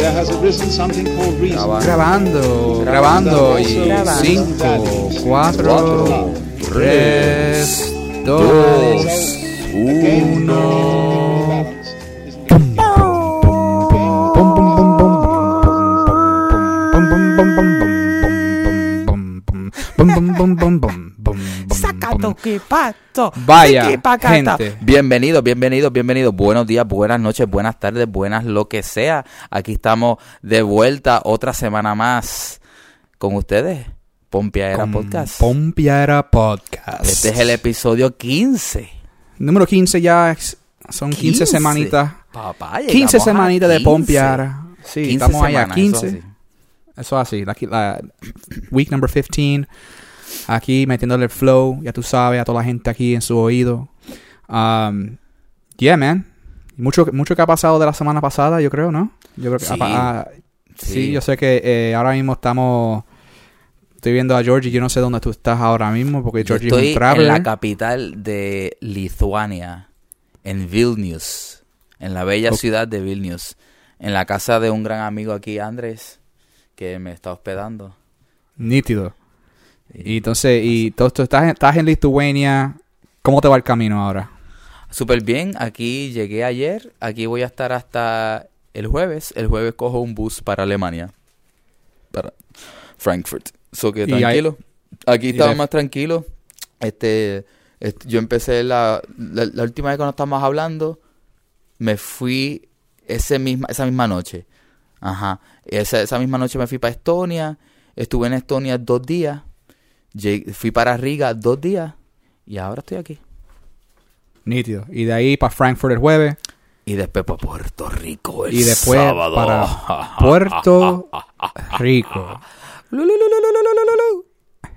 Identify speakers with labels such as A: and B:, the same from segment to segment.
A: there has arisen something called reason.
B: Grabando, grabando y
C: Grabando.
B: 5, 4, 3, 2, 1.
C: Saca tu quipato.
B: Vaya,
C: Tiquipacata.
B: gente.
D: Bienvenidos, bienvenidos, bienvenidos. Buenos días, buenas noches, buenas tardes, buenas lo que sea. Aquí estamos de vuelta otra semana más con ustedes. Pompeadera Podcast.
B: Pompiara Podcast.
D: Este es el episodio 15.
B: Número 15 ya. es- Son 15,
D: 15.
B: semanitas.
D: Papá,
B: 15
D: llegamos a
B: semanitas de
D: 15.
B: Pompiara. Sí,
D: 15
B: estamos allá.
D: semanas,
B: 15.
D: eso sí.
B: Eso así, la, la- week number 15. Aquí metiéndole el flow, ya tú sabes, a toda la gente aquí en su oído. Um, yeah, man. Mucho, mucho que ha pasado de la semana pasada, yo creo, ¿no? Yo creo que
D: Sí.
B: ah, sí.
D: Sí.
B: yo sé que eh, ahora mismo estamos. Estoy viendo a Georgie, yo no sé dónde tú estás ahora mismo, porque
D: Yo
B: Georgie es
D: estoy
B: un
D: en
B: traveler.
D: la capital de Lituania, en Vilnius, en la bella
B: Ok.
D: ciudad de Vilnius, en la casa de un gran amigo aquí, Andrés, que me está hospedando.
B: Nítido. Y entonces, y todo esto, estás, en- estás en Lithuania. ¿Cómo te va el camino ahora?
D: Súper bien, aquí llegué ayer, aquí voy a estar hasta el jueves. El jueves cojo un bus para Alemania, para Frankfurt. So que tranquilo, aquí estaba más tranquilo. Este, este, yo empecé la, la, la última vez que nos estábamos hablando, me fui ese misma, esa misma noche. Ajá, esa, esa misma noche me fui para Estonia, estuve en Estonia dos días, llegué- fui para Riga dos días y ahora estoy aquí.
B: Nítido. Y de ahí para Frankfurt el jueves.
D: Y después para Puerto Rico el
B: y después
D: sábado.
B: para Puerto Rico.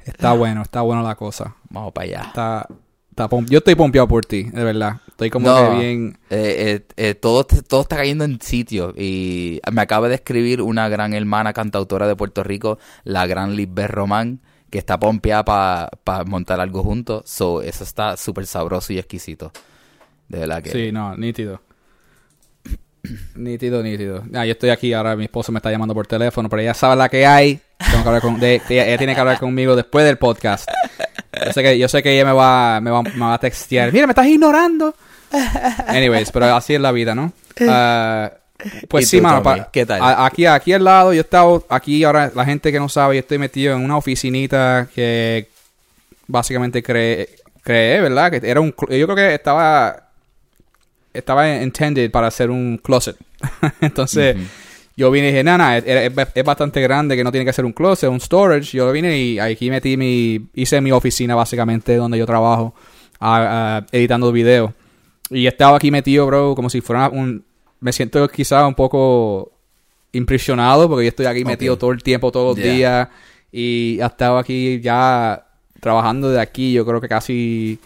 B: Está bueno, está bueno la cosa.
D: Vamos para allá.
B: Está, está Yo estoy pompeado por ti, de verdad. Estoy como
D: No.
B: que bien.
D: Eh, eh, eh, todo, todo está cayendo en sitio. Y me acaba de escribir una gran hermana cantautora de Puerto Rico, la gran Lisbeth Román, que está pompeada para montar algo juntos. So, eso está súper sabroso y exquisito. De verdad que.
B: Sí, no, nítido. Nítido, nítido. Ah, yo estoy aquí ahora, mi esposo me está llamando por teléfono, pero ella sabe la que hay. Tengo que hablar con, de- ella, ella tiene que hablar conmigo después del podcast. Yo sé que, yo sé que ella me va, me va, me va a textear. Mira, me estás ignorando. Anyways, pero así es la vida, ¿no? Ah, pues
D: ¿Y
B: sí,
D: tú,
B: mano. Pa-
D: ¿Qué tal?
B: a- aquí, aquí al lado, yo he estado, aquí ahora, la gente que no sabe, yo estoy metido en una oficinita que básicamente creé, creé ¿verdad? Que era un, yo creo que estaba, estaba intended para hacer un closet. Entonces, yo vine y dije, nana, es, es- es bastante grande que no tiene que ser un closet, un storage. Yo vine y aquí metí mi, hice mi oficina básicamente donde yo trabajo, editando videos. Y estaba aquí metido, bro, como si fuera un, me siento quizá un poco impresionado porque yo estoy aquí metido todo el tiempo, todos los
D: Yeah.
B: días. Y he estado aquí ya trabajando de aquí, yo creo que casi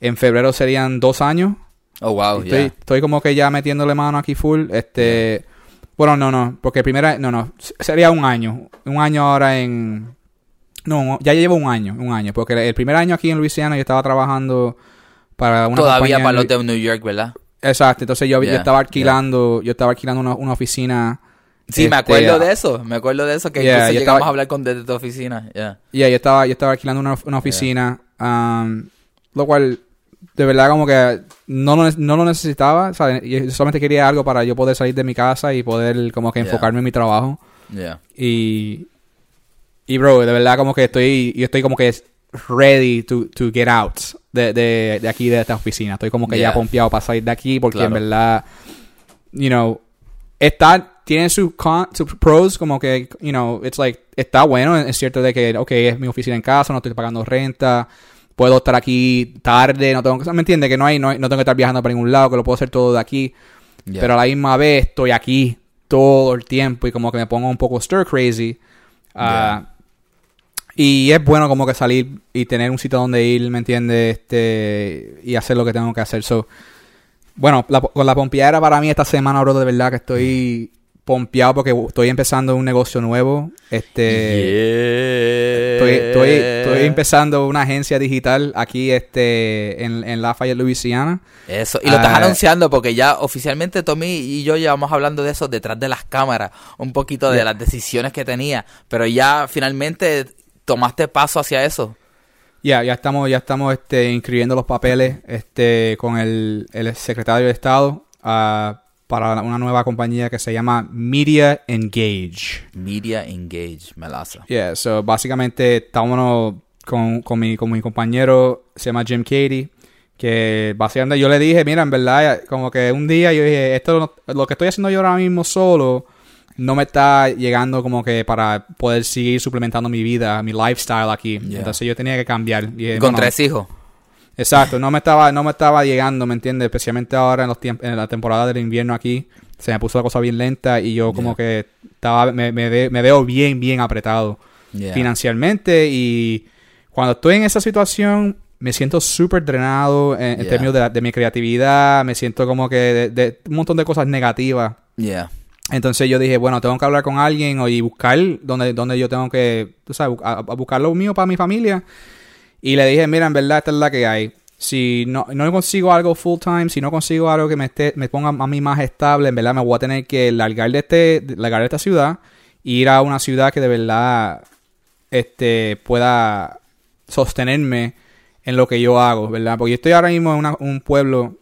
B: en febrero serían dos años.
D: Oh, wow.
B: Estoy, como que ya metiéndole mano aquí full. Este, bueno, no, no, porque primera, no, no, sería un año, un año ahora en, no, ya llevo un año, un año, porque el primer año aquí en Luisiana yo estaba trabajando para una
D: Todavía para los de New York, ¿verdad?
B: Exacto, entonces yo, yo estaba alquilando, yo estaba alquilando una, una oficina.
D: Sí, me
B: este,
D: acuerdo de eso. Me acuerdo de eso. Que
B: Yeah,
D: incluso
B: yo
D: llegamos
B: estaba-
D: a hablar con desde tu oficina. Yeah,
B: yo estaba, yo estaba alquilando una, una oficina, um, lo cual de verdad como que no lo, no lo necesitaba, ¿sabes? Yo solamente quería algo para yo poder salir de mi casa y poder como que enfocarme en mi trabajo. Y, y bro, de verdad como que estoy, yo estoy como que ready to, to get out de, de, de aquí, de esta oficina. Estoy como que
D: Yeah.
B: ya pompeado para salir de aquí porque en
D: Claro.
B: verdad, you know, está, tiene sus pros como que, you know, it's like, está bueno, es cierto de que, ok, es mi oficina en casa, no estoy pagando renta, puedo estar aquí tarde, no tengo que, ¿me entiendes? Que no hay, no hay- no tengo que estar viajando para ningún lado, que lo puedo hacer todo de aquí.
D: Yeah.
B: Pero a la misma vez estoy aquí todo el tiempo y como que me pongo un poco stir crazy. Ah, Y es bueno como que salir y tener un sitio donde ir, ¿me entiendes? Este, y hacer lo que tengo que hacer. So, bueno, la- con la pompeadera para mí esta semana, bro, de verdad que estoy pompeado porque estoy empezando un negocio nuevo. Este, Estoy, estoy, estoy empezando una agencia digital aquí este, en, en Lafayette, Louisiana.
D: Eso, y lo estás
B: Ah,
D: anunciando porque ya oficialmente Tommy y yo llevamos hablando de eso detrás de las cámaras, un poquito de
B: Yeah.
D: las decisiones que tenía, pero ya finalmente tomaste paso hacia eso.
B: Ya, ya estamos, ya estamos este, inscribiendo los papeles este, con el, el secretario de Estado ah, para una nueva compañía que se llama Media Engage.
D: Media Engage, Melaza.
B: Yeah, so básicamente estábamos con, con, mi, con mi compañero, se llama Jim Katie, que básicamente yo le dije, mira, en verdad, como que un día yo dije, esto lo que estoy haciendo yo ahora mismo solo no me está llegando como que para poder seguir suplementando mi vida, mi lifestyle aquí.
D: Yeah.
B: Entonces yo tenía que cambiar. Y
D: con tres hijos.
B: Exacto, no me estaba, no me estaba llegando, ¿me entiendes? Especialmente ahora en los en la temporada del invierno aquí, se me puso la cosa bien lenta y yo como que estaba, me, me, ve- me veo bien, bien apretado
D: Yeah.
B: financieramente y cuando estoy en esa situación me siento súper drenado en, términos de, la- de mi creatividad, me siento como que de, de un montón de cosas negativas.
D: Yeah.
B: Entonces yo dije, bueno, tengo que hablar con alguien y buscar donde, donde yo tengo que, tú sabes, a, buscar lo mío para mi familia. Y le dije, mira, en verdad esta es la que hay. Si no, no consigo algo full time, si no consigo algo que me esté, me ponga a mí más estable, en verdad me voy a tener que largar de este, largar de esta ciudad e ir a una ciudad que de verdad este pueda sostenerme en lo que yo hago, ¿verdad? Porque yo estoy ahora mismo en un pueblo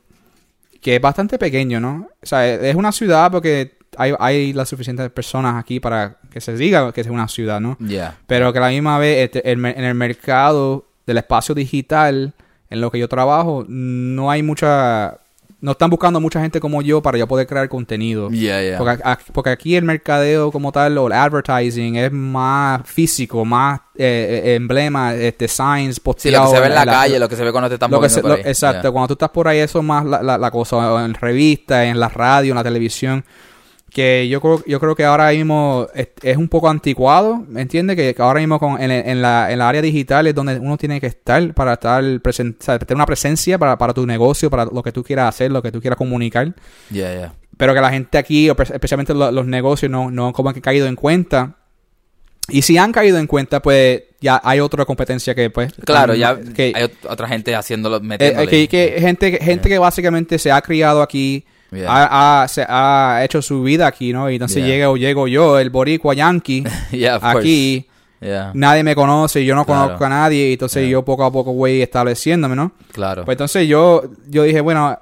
B: que es bastante pequeño, ¿no? O sea, es una ciudad porque hay, hay las suficientes personas aquí para que se diga que es una ciudad, ¿no?
D: Yeah.
B: Pero que a la misma vez este, el en el mercado del espacio digital en lo que yo trabajo no hay mucha... No están buscando mucha gente como yo para yo poder crear contenido.
D: Yeah, yeah.
B: Porque, a- porque aquí el mercadeo como tal o el advertising es más físico, más eh, eh, emblema, este, signs,
D: Sí, lo que se ve en la calle, lo que se ve cuando te están
B: lo que
D: moviendo
B: se-
D: por
B: lo-
D: ahí.
B: exacto,
D: Yeah.
B: cuando tú estás por ahí, eso es más la, la- la cosa, en revistas, en la radio, en la televisión, que yo creo, yo creo que ahora mismo es, es un poco anticuado, ¿me entiendes? Que, ahora mismo con, en, en la, en la área digital es donde uno tiene que estar para estar presente, tener una presencia para, para tu negocio, para lo que tú quieras hacer, lo que tú quieras comunicar.
D: Yeah, yeah.
B: Pero que la gente aquí, especialmente lo- los negocios, no, no como que han caído en cuenta. Y si han caído en cuenta, pues ya hay otra competencia que pues...
D: Claro, ya
B: que,
D: hay ot- otra gente haciéndolo,
B: eh,
D: metiéndole.
B: eh, que, que gente, gente que básicamente se ha criado aquí,
D: Yeah.
B: ha, ha- se ha hecho su vida aquí, ¿no? Y entonces
D: Yeah.
B: llego, llego yo, el boricua yankee,
D: Yeah,
B: aquí, nadie me conoce, yo no
D: Claro.
B: conozco a nadie, y entonces yo poco a poco voy estableciéndome, ¿no?
D: claro.
B: Pues entonces yo, yo dije, bueno,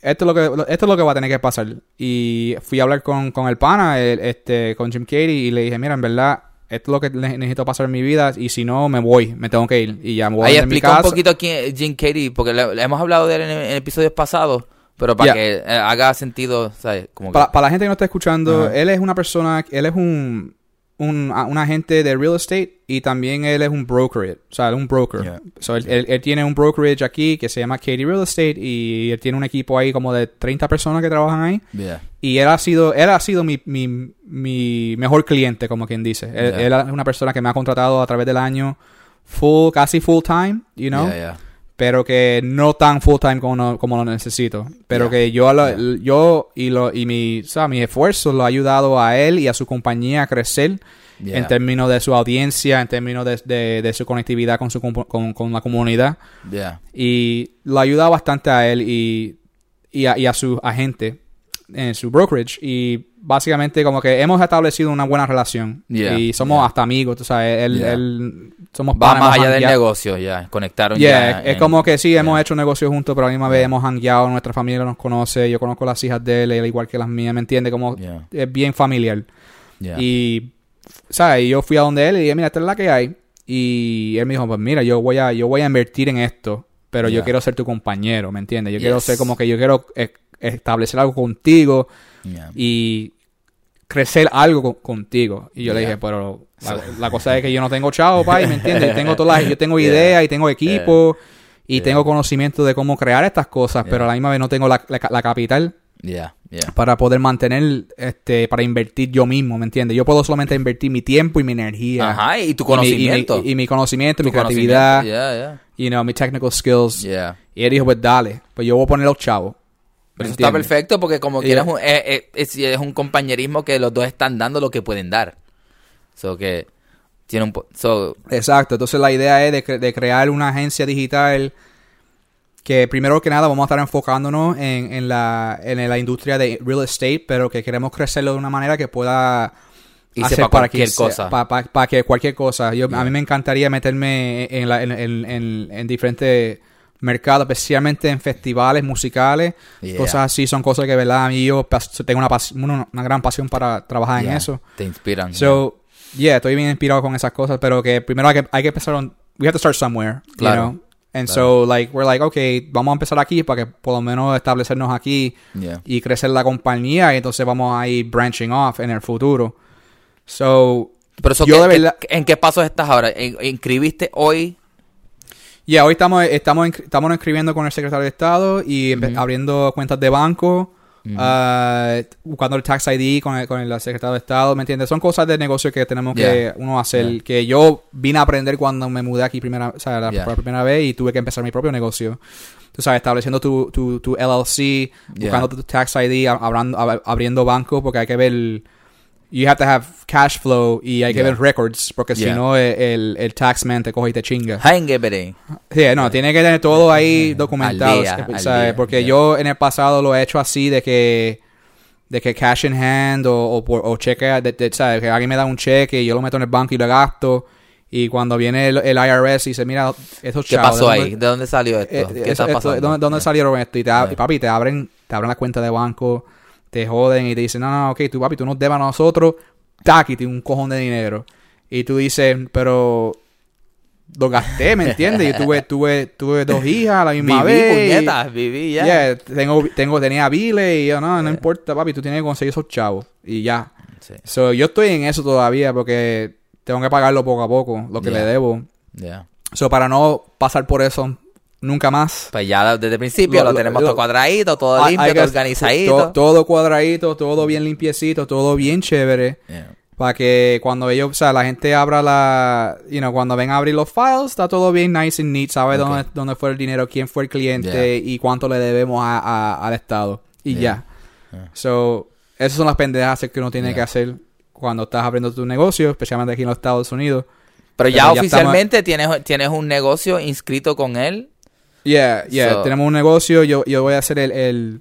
B: esto es lo que, esto es lo que va a tener que pasar. Y fui a hablar con, con el pana, el- este, con Jim Katie, y le dije, mira, en verdad, esto es lo que ne- necesito pasar en mi vida, y si no, me voy, me tengo que ir. Y ya me voy
D: Ahí
B: a mi
D: un poquito quién Jim Carrey, porque le, le hemos hablado de él en, en episodios pasados, pero para
B: Yeah.
D: que eh, haga sentido, ¿sabes? Como que-
B: Para, para la gente que no está escuchando, él es una persona, él es un, un, a- un agente de real estate y también él es un broker, o sea, un broker.
D: Yeah.
B: So, él, él- él tiene un brokerage aquí que se llama Katie Real Estate y él tiene un equipo ahí como de 30 personas que trabajan ahí.
D: Yeah.
B: Y él ha sido, él ha sido mi, mi, mi mejor cliente, como quien dice. Él,
D: Yeah.
B: él es una persona que me ha contratado a través del año full, casi full time, you know
D: Yeah, yeah.
B: Pero que no tan full time como, no- como lo necesito. Pero
D: Yeah.
B: que yo, lo-
D: Yeah.
B: yo y, lo, y mi, o sea, mis esfuerzos lo ha ayudado a él y a su compañía a crecer
D: Yeah.
B: en términos de su audiencia, en términos de, de- de su conectividad con, su, con, con la comunidad. Y lo ha ayudado bastante a él y, y, a, y a su agente en su brokerage. Y básicamente como que hemos establecido una buena relación.
D: Yeah,
B: Y somos
D: yeah.
B: hasta amigos, tú sabes. Él,
D: Yeah.
B: él- somos
D: Va más allá del negocio, ya. Conectaron ya.
B: es
D: en-
B: como que sí, hemos hecho negocios juntos, pero a la misma vez hemos hangueado, nuestra familia nos conoce, yo conozco las hijas de él, él igual que las mías, ¿me entiende? Como es bien familiar. Y, ¿sabes? Y yo fui a donde él y dije, mira, esta es la que hay. Y él me dijo, pues mira, yo voy a, yo voy a invertir en esto, pero yo quiero ser tu compañero, ¿me entiendes? Yo quiero ser como que yo quiero establecer algo contigo
D: Yeah.
B: y crecer algo co- contigo. Y yo le dije, pero la, cosa es que yo no tengo chavo, pa, y ¿me entiendes? Yo tengo todas las, yo tengo ideas y tengo equipo y tengo conocimiento de cómo crear estas cosas, pero a la misma vez no tengo la, la, la capital
D: Yeah, yeah.
B: para poder mantener, este, para invertir yo mismo, ¿me entiendes? Yo puedo solamente invertir mi tiempo y mi energía.
D: Ajá, y tu
B: Y mi-
D: conocimiento.
B: Y mi, y mi conocimiento, mi
D: Tu conocimiento.
B: creatividad,
D: Yeah, yeah.
B: you know, mi technical skills. Y él dijo, pues dale, pues yo voy a poner los chavos. ¿Me
D: Pero eso está perfecto porque como quieras un- eh, eh, es, es un compañerismo que los dos están dando lo que pueden dar. So que tiene un so
B: Exacto, entonces la idea es de, cre- de crear una agencia digital que primero que nada vamos a estar enfocándonos en, en la, en la industria de real estate, pero que queremos crecerlo de una manera que pueda
D: Irse
B: hacer
D: pa'
B: para que
D: cualquier cosa.
B: pa- pa- pa' que cualquier cosa. Yo,
D: Yeah.
B: A mí me encantaría meterme en, la- en, en- en- en diferentes mercados, especialmente en festivales musicales,
D: Yeah.
B: cosas así, son cosas que, verdad, a mí yo tengo una, pas- una, una gran pasión para trabajar
D: yeah,
B: en eso.
D: te inspiran.
B: So, yeah, estoy bien inspirado con esas cosas, pero que primero hay que, hay que empezar on, we have to start somewhere, you
D: Claro,
B: know? And
D: claro.
B: so, like, we're like, okay, vamos a empezar aquí para que por lo menos establecernos aquí y crecer la compañía y entonces vamos a ir branching off en el futuro. So,
D: Pero eso,
B: yo
D: ¿qué-
B: de verdad-
D: ¿en qué pasos estás ahora? ¿En- ¿Inscribiste hoy?
B: Yeah, hoy estamos, estamos, estamos inscribiendo con el secretario de Estado y abriendo cuentas de banco, ah, buscando el tax ID con el, con el secretario de Estado, ¿me entiendes? Son cosas de negocio que tenemos que uno hacer,
D: Yeah.
B: que yo vine a aprender cuando me mudé aquí primera, o sea, la,
D: Yeah.
B: por primera vez y tuve que empezar mi propio negocio. Tú sabes, estableciendo tu, tu, tu LLC, buscando tu tax ID, a- abrando- ab- abriendo banco, porque hay que ver... You have to have cash flow y hay que ver records, porque si no el, el, el taxman te coge y te chinga. Sí, no, tiene que tener todo ahí documentado.
D: Al día,
B: ¿sabes?
D: al
B: ¿sabes?
D: día,
B: Porque yo en el pasado lo he hecho así de que de que cash in hand o, o, cheque, de, de- ¿sabes? Que alguien me da un cheque y yo lo meto en el banco y lo gasto. Y cuando viene el, el IRS y dice, mira, esos
D: ¿Qué
B: chavos,
D: pasó
B: ¿de
D: ahí? ¿De dónde salió esto?
B: eh,
D: ¿Qué
B: eso-
D: está
B: esto-? ¿Dónde, dónde
D: Yeah.
B: salieron esto? Y, te,
D: Yeah.
B: y papi, te abren, te abren la cuenta de banco, te joden y te dicen, no, no, ok, tú papi, tú nos debes a nosotros, tac, y te un cojón de dinero. Y tú dices, pero lo gasté, ¿me entiendes? Yo tuve, tuve, tuve dos hijas a la misma
D: Viví,
B: vez. y-
D: puñetas, viví ya.
B: Yeah, tengo, tengo, tenía biles y yo, no, no importa, papi, tú tienes que conseguir esos chavos. Y ya.
D: Sí.
B: So, yo estoy en eso todavía porque tengo que pagarlo poco a poco, lo que
D: Yeah.
B: le debo. So, para no pasar por eso nunca más.
D: Pues ya desde el principio
B: Lo-
D: tenemos
B: lo-
D: todo cuadradito, todo limpio,
B: que-
D: todo organizadito.
B: to- todo cuadradito, todo bien limpiecito, todo bien chévere.
D: Yeah.
B: Para que cuando ellos, o sea, la gente abra la, you know, cuando ven a abrir los files, está todo bien nice and neat, sabe dónde, dónde fue el dinero, quién fue el cliente y cuánto le debemos a, a- al Estado. Y
D: Yeah.
B: ya. So, esas son las pendejas que uno tiene que hacer cuando estás abriendo tu negocio, especialmente aquí en los Estados Unidos.
D: Pero
B: Pero
D: ya
B: ya
D: oficialmente tienes, tienes un negocio inscrito con él.
B: Yeah, yeah.
D: So-
B: Tenemos un negocio. Yo, yo voy a ser el, el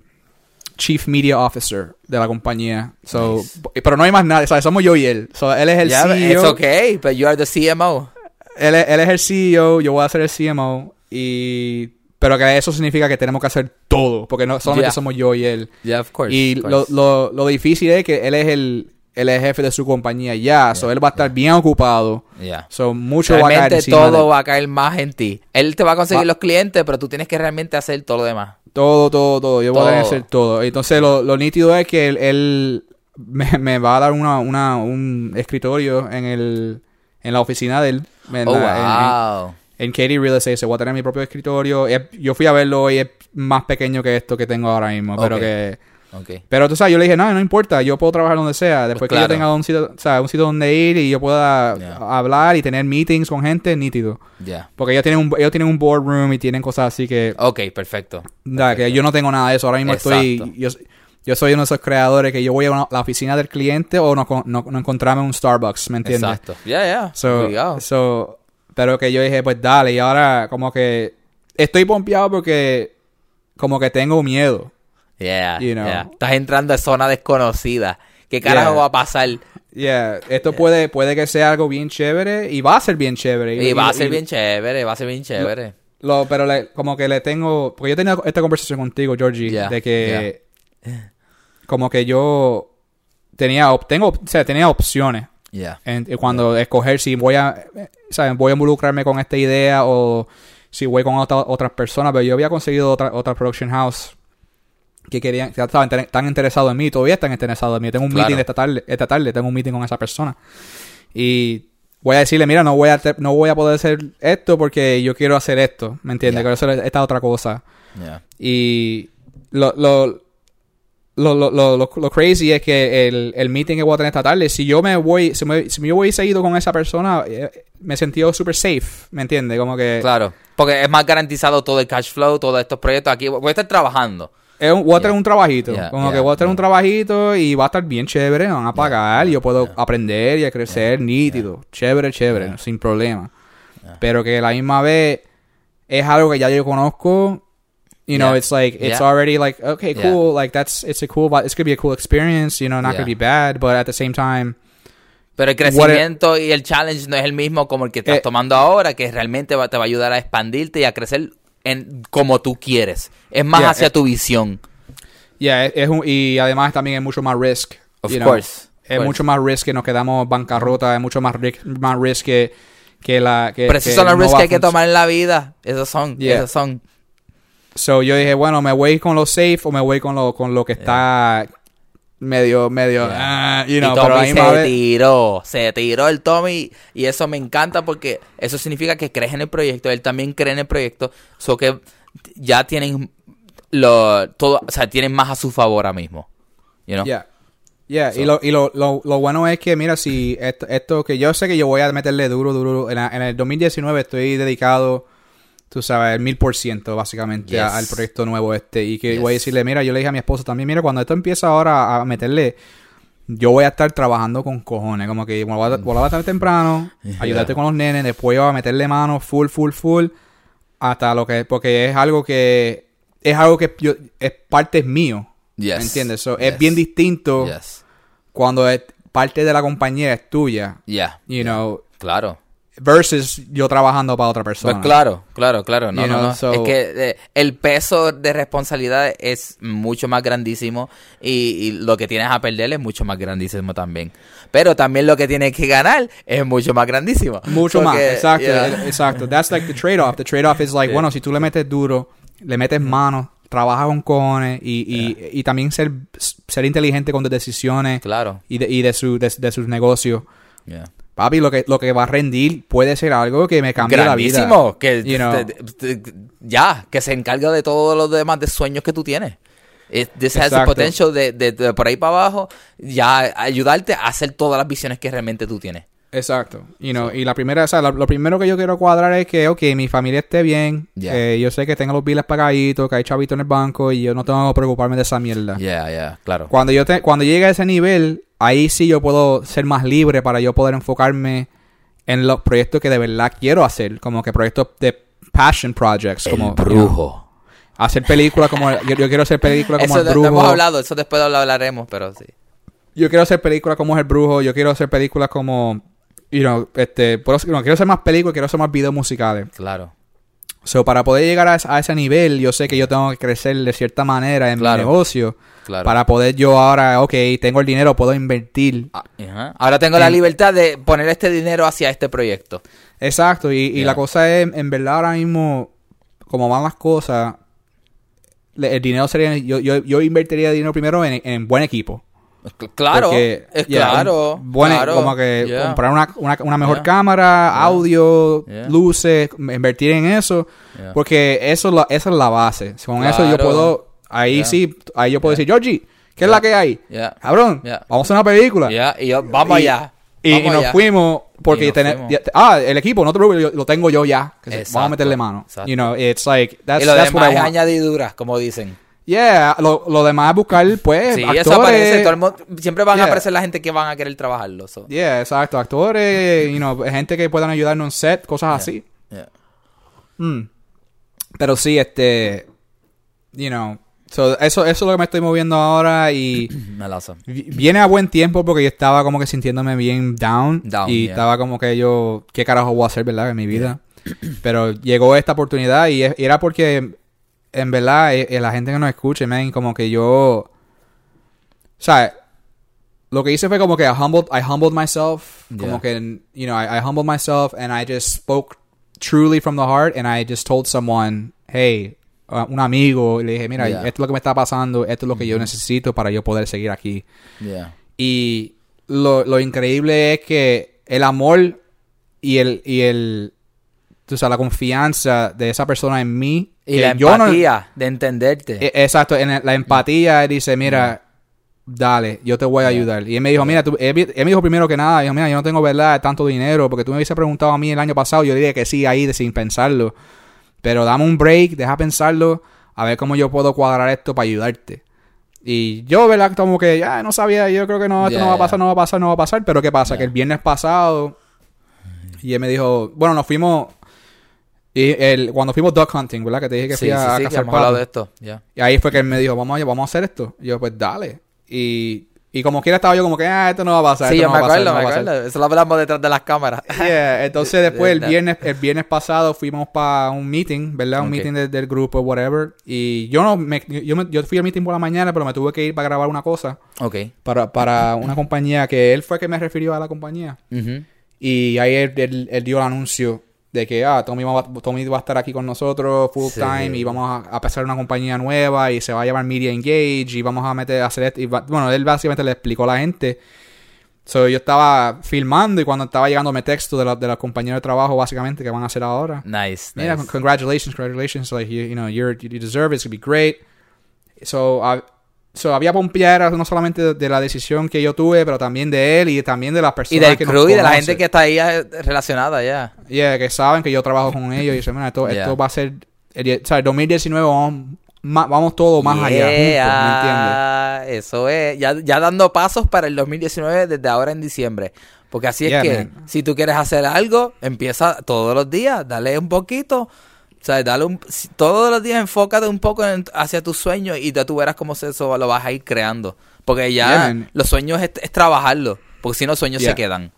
B: Chief Media Officer de la compañía. So,
D: Nice.
B: Pero no hay más nadie. ¿sabes? Somos yo y él. So, él es el
D: Ya,
B: CEO.
D: it's okay, but you are the CMO.
B: Él, es- él es el CEO. Yo voy a ser el CMO. Y... Pero que eso significa que tenemos que hacer todo. Porque no solamente
D: Yeah.
B: somos yo y él.
D: Yeah, of course.
B: y
D: of
B: lo, lo, lo difícil es que él es el, él es el jefe de su compañía ya. So, él va a estar bien ocupado.
D: Yeah.
B: So, mucho va a caer
D: Realmente todo
B: de
D: va a caer más en ti. Él te va a conseguir
B: Va-
D: los clientes, pero tú tienes que realmente hacer todo lo demás.
B: Todo, todo, todo. Yo voy a hacer todo. Entonces, lo, lo nítido es que él, él me, me va a dar una, una, un escritorio en el en la oficina de él. En,
D: Oh,
B: la- en-
D: wow.
B: en Katie Real Estate. Se voy a tener mi propio escritorio. Es- yo fui a verlo hoy. Es más pequeño que esto que tengo ahora mismo. Pero que...
D: Okay.
B: Pero tú sabes, yo le dije, no, no importa. Yo puedo trabajar donde sea. Después que
D: Pues claro.
B: yo tenga un sitio, o sea, un sitio donde ir y yo pueda
D: Yeah.
B: hablar y tener meetings con gente, nítido.
D: Ya.
B: Porque ellos tienen un, ellos tienen un boardroom y tienen cosas así que...
D: Ok, perfecto.
B: Da, que yo no tengo nada de eso. Ahora mismo estoy. Yo, yo soy uno de esos creadores que yo voy a una- la oficina del cliente o no, no, no encontrarme un Starbucks, ¿me entiendes?
D: Exacto. Ya, ya.
B: So,
D: Obligado.
B: so, pero que yo dije, pues dale. Y ahora, como que. Estoy pompeado porque. Como que tengo miedo.
D: Yeah,
B: you know.
D: yeah. Estás entrando a zona desconocida. ¿Qué carajo
B: Yeah.
D: va a pasar?
B: Yeah, esto puede, puede que sea algo bien chévere y va a ser bien chévere.
D: Y va a
B: y-
D: ser bien chévere, va a ser bien chévere.
B: Lo, pero le- como que le tengo. Porque yo tenía esta conversación contigo, Georgie, de que. Como que yo. Tenía, tengo, o sea, tenía opciones.
D: Yeah.
B: En- cuando escoger si voy a. ¿sabes? Voy a involucrarme con esta idea o si voy con otra- otras personas. Pero yo había conseguido otra, otra production house que querían. Que estaban tan interesados en mí. Todavía están interesados en mí. Tengo un
D: Claro.
B: meeting esta tarde. Esta tarde tengo un meeting con esa persona. Y voy a decirle, mira, no voy a, no voy a poder hacer esto porque yo quiero hacer esto, ¿me entiendes?
D: Ya.
B: Quiero hacer esta otra cosa.
D: Yeah.
B: Y lo, lo, lo, lo, lo, lo- crazy es que el, el meeting que voy a tener esta tarde, si yo me voy, si, me, si yo voy seguido con esa persona, eh, me he sentido súper safe, ¿me entiendes? Como que
D: Claro. Porque es más garantizado todo el cash flow, todos estos proyectos. Aquí voy a estar trabajando.
B: Es un- voy a tener
D: Yeah.
B: un trabajito,
D: Yeah,
B: como
D: yeah,
B: que voy a tener un trabajito y va a estar bien chévere, me van a pagar, yo puedo aprender y a crecer nítido, chévere, chévere, sin problema. Pero que la misma vez es algo que ya yo conozco. You know, it's like it's already like okay, cool. Like that's it's a cool. It's gonna be a cool experience. You know, not gonna be bad, but at the same time,
D: Pero el crecimiento y el challenge no es el mismo como el que estás
B: Eh,
D: tomando ahora, que realmente va- te va a ayudar a expandirte y a crecer en como tú quieres. Es más
B: Yeah,
D: hacia
B: eh,
D: tu visión.
B: yeah, es, es un, y además también es mucho más risk.
D: Of
B: you know.
D: course.
B: Es
D: course.
B: mucho más risk que nos quedamos bancarrota. Es mucho más risk, más risk que que la que.
D: Pero esos son los
B: no
D: risks que hay que tomar en la vida. Esos son.
B: Yeah.
D: Esos son.
B: So yo dije, bueno, me voy con lo safe o me voy con lo con lo que está medio medio,
D: Yeah.
B: ah, you know,
D: y
B: pero
D: Tommy se tiró, se tiró el Tommy y eso me encanta porque eso significa que crees en el proyecto, él también cree en el proyecto, so que ya tienen lo todo, o sea, tienen más a su favor ahora mismo. You know?
B: Yeah. Yeah,
D: So-
B: y, lo, y lo, lo, lo bueno es que, mira, si esto, esto que yo sé que yo voy a meterle duro, duro, en, la- en el 2019 estoy dedicado, tú sabes, el mil por ciento básicamente
D: Yes.
B: al proyecto nuevo este. Y que
D: Yes.
B: voy a decirle, mira, yo le dije a mi esposo también, mira, cuando esto empieza ahora a meterle, yo voy a estar trabajando con cojones, como que voy a, voy a levantarme temprano,
D: Yeah.
B: ayudarte con los nenes, después voy a meterle mano full, full, full, hasta lo que, porque es algo que, es algo que yo, es parte mío.
D: Yes.
B: ¿Me entiendes? So. Es bien distinto
D: Yes.
B: cuando es- parte de la compañía es tuya,
D: Yeah.
B: you know,
D: Claro.
B: Versus yo trabajando para otra persona.
D: Pues claro, claro, claro. No,
B: You
D: no,
B: know,
D: no.
B: so-
D: es que eh, el peso de responsabilidad es mucho más grandísimo y, y lo que tienes a perder es mucho más grandísimo también. Pero también lo que tienes que ganar es mucho más grandísimo.
B: Mucho más, exacto,
D: yeah.
B: exacto. That's like the trade-off. The trade-off is like,
D: Yeah.
B: bueno, si tú le metes duro, le metes mano, trabajas con cojones y, y, y también ser, ser inteligente con tus decisiones
D: Claro.
B: y de, y de, su, de, de sus negocios.
D: Yeah.
B: Papi, lo que, lo que va a rendir puede ser algo que me cambie la vida.
D: Grandísimo. Que,
B: You know.
D: te- te- te- ya, que se encarga de todos los demás de sueños que tú tienes. It- this has the
B: Exacto.
D: potential de, de- de por ahí para abajo ya ayudarte a hacer todas las visiones que realmente tú tienes.
B: Exacto. You know, Y la primera, o sea, lo, lo primero que yo quiero cuadrar es que, ok, mi familia esté bien.
D: Yeah.
B: eh, yo sé que tengo los biles pagaditos, que hay chavito en el banco y yo no tengo que preocuparme de esa mierda.
D: Yeah, yeah, claro.
B: Cuando yo te, cuando llegue a ese nivel, ahí sí yo puedo ser más libre para yo poder enfocarme en los proyectos que de verdad quiero hacer. Como que proyectos de passion projects. Como, you know, hacer películas como... yo, yo quiero hacer películas como
D: Eso
B: El
D: de- lo
B: Brujo.
D: hemos hablado, eso después lo hablaremos, pero sí.
B: Yo quiero hacer películas como El Brujo. Yo quiero hacer películas como... You know, este... puedo- no, quiero hacer más películas, quiero hacer más videos musicales.
D: Claro.
B: So, para poder llegar a, ese- a ese nivel, yo sé que yo tengo que crecer de cierta manera en
D: Claro.
B: mi negocio.
D: Claro.
B: Para poder yo ahora, ok, tengo el dinero, puedo invertir.
D: Ah. Ahora tengo la libertad de poner este dinero hacia este proyecto.
B: Exacto, y, y la cosa es, en verdad ahora mismo, como van las cosas, el dinero sería, yo, yo, yo invertiría dinero primero en, en buen equipo.
D: Claro,
B: Porque,
D: es
B: yeah,
D: claro.
B: un buen-
D: claro.
B: como que
D: Yeah.
B: comprar una, una, una mejor
D: Yeah.
B: cámara, audio, luces, invertir en eso, porque eso es la, esa es la base. Con eso yo
D: Claro.
B: puedo, ahí sí, ahí yo puedo decir, Georgie, ¿qué es la que hay? Cabrón, vamos a hacer una película.
D: Y yo, vamos allá.
B: Y, y nos fuimos porque ya- ah, el equipo, no te preocupes, lo tengo yo ya. vamos a meterle mano.
D: exacto.
B: You know, it's like that's,
D: y lo
B: that's what
D: demás
B: I
D: es
B: want.
D: añadiduras, como dicen.
B: Yeah, lo, lo demás es buscar pues
D: Sí,
B: actores.
D: eso aparece. todo el mundo- siempre van
B: Yeah.
D: a aparecer la gente que van a querer trabajarlo. so.
B: Yeah, exacto, actores, you know, gente que puedan ayudarnos en set, cosas así.
D: Yeah.
B: Mm. Pero sí, este, you know, so, eso, eso es lo que me estoy moviendo ahora y
D: Me la son.
B: vi- viene a buen tiempo porque yo estaba como que sintiéndome bien down,
D: Down,
B: y estaba como que yo, ¿qué carajo voy a hacer, verdad, en mi vida? Pero llegó esta oportunidad y era porque, en verdad, eh, eh, la gente que nos escuche, man, como que yo, o sea, lo que hice fue como que I humbled, I humbled myself, como que, you know, I, I humbled myself and I just spoke truly from the heart and I just told someone, hey, uh, un amigo, le dije, mira,
D: Yeah.
B: esto es lo que me está pasando, esto es lo que yo necesito para yo poder seguir aquí.
D: Yeah.
B: Y lo, lo increíble es que el amor y el, y el, tú sabes, la confianza de esa persona en mí.
D: Y la
B: yo no-
D: empatía de entenderte.
B: eh, exacto, en la empatía, él dice, mira, dale, yo te voy a ayudar. Y él me dijo, mira, tú, él, él me dijo primero que nada, dijo, mira, yo no tengo verdad tanto dinero, porque tú me hubiese preguntado a mí el año pasado, yo diría que sí, ahí, de- sin pensarlo. Pero dame un break, deja pensarlo, a ver cómo yo puedo cuadrar esto para ayudarte. Y yo, ¿verdad? Como que ya no sabía, yo creo que no, esto no va a pasar, no va a pasar, no va a pasar. Pero ¿qué pasa? Que el viernes pasado, y él me dijo, bueno, nos fuimos, y el, cuando fuimos duck hunting, ¿verdad? Que te dije que fui
D: sí,
B: a,
D: sí,
B: cazar
D: de esto.
B: Y ahí fue que él me dijo, vamos vamos a hacer esto. Y yo, pues dale. Y, y como quiera estaba yo como que, ah, esto no va a pasar.
D: Sí,
B: esto
D: yo
B: no
D: me
B: va a pasar,
D: acuerdo,
B: no
D: me
B: va a pasar".
D: acuerdo. Eso lo hablamos detrás de las cámaras.
B: Yeah, Entonces después el viernes, el viernes pasado fuimos para un meeting, ¿verdad? Un meeting de- del grupo, whatever. Y yo no me, yo, me- yo fui al meeting por la mañana, pero me tuve que ir para grabar una cosa
D: ok.
B: para, para una compañía que él fue que me refirió a la compañía. Y ahí él, él- él dio el anuncio de que ah, Tommy, va, Tommy va a estar aquí con nosotros full
D: Sí.
B: time y vamos a, a empezar una compañía nueva y se va a llamar Media Engage y vamos a meter a hacer esto. Y va- bueno, él básicamente le explicó a la gente. So, yo estaba filmando y cuando estaba llegándome texto de, la- de los compañeros de trabajo básicamente que van a hacer ahora.
D: Nice,
B: Mira,
D: nice.
B: congratulations, congratulations. Like, you, you know, you're, you deserve it. It's gonna be great. So, ah, so había pompeadas no solamente de, de la decisión que yo tuve, pero también de él y también de las
D: Y
B: personas
D: del
B: que nos
D: crew y de la gente que está ahí eh, relacionada ya.
B: Yeah, que saben que yo trabajo con ellos y dicen, mira, esto,
D: Yeah.
B: esto va a ser... El, o sea, el 2019 vamos, ma- vamos todos más allá juntos, ¿me entiendes?
D: Yeah, Eso es. Ya, ya dando pasos para el 2019 desde ahora en diciembre. Porque así
B: Yeah,
D: es que
B: man.
D: si tú quieres hacer algo, empieza todos los días, dale un poquito. O sea, dale un, todos los días enfócate un poco en- hacia tus sueños y ya tú verás cómo se- eso lo vas a ir creando. Porque ya
B: Yeah,
D: los sueños es, es trabajarlo. Porque si no, sueños
B: Yeah.
D: se quedan.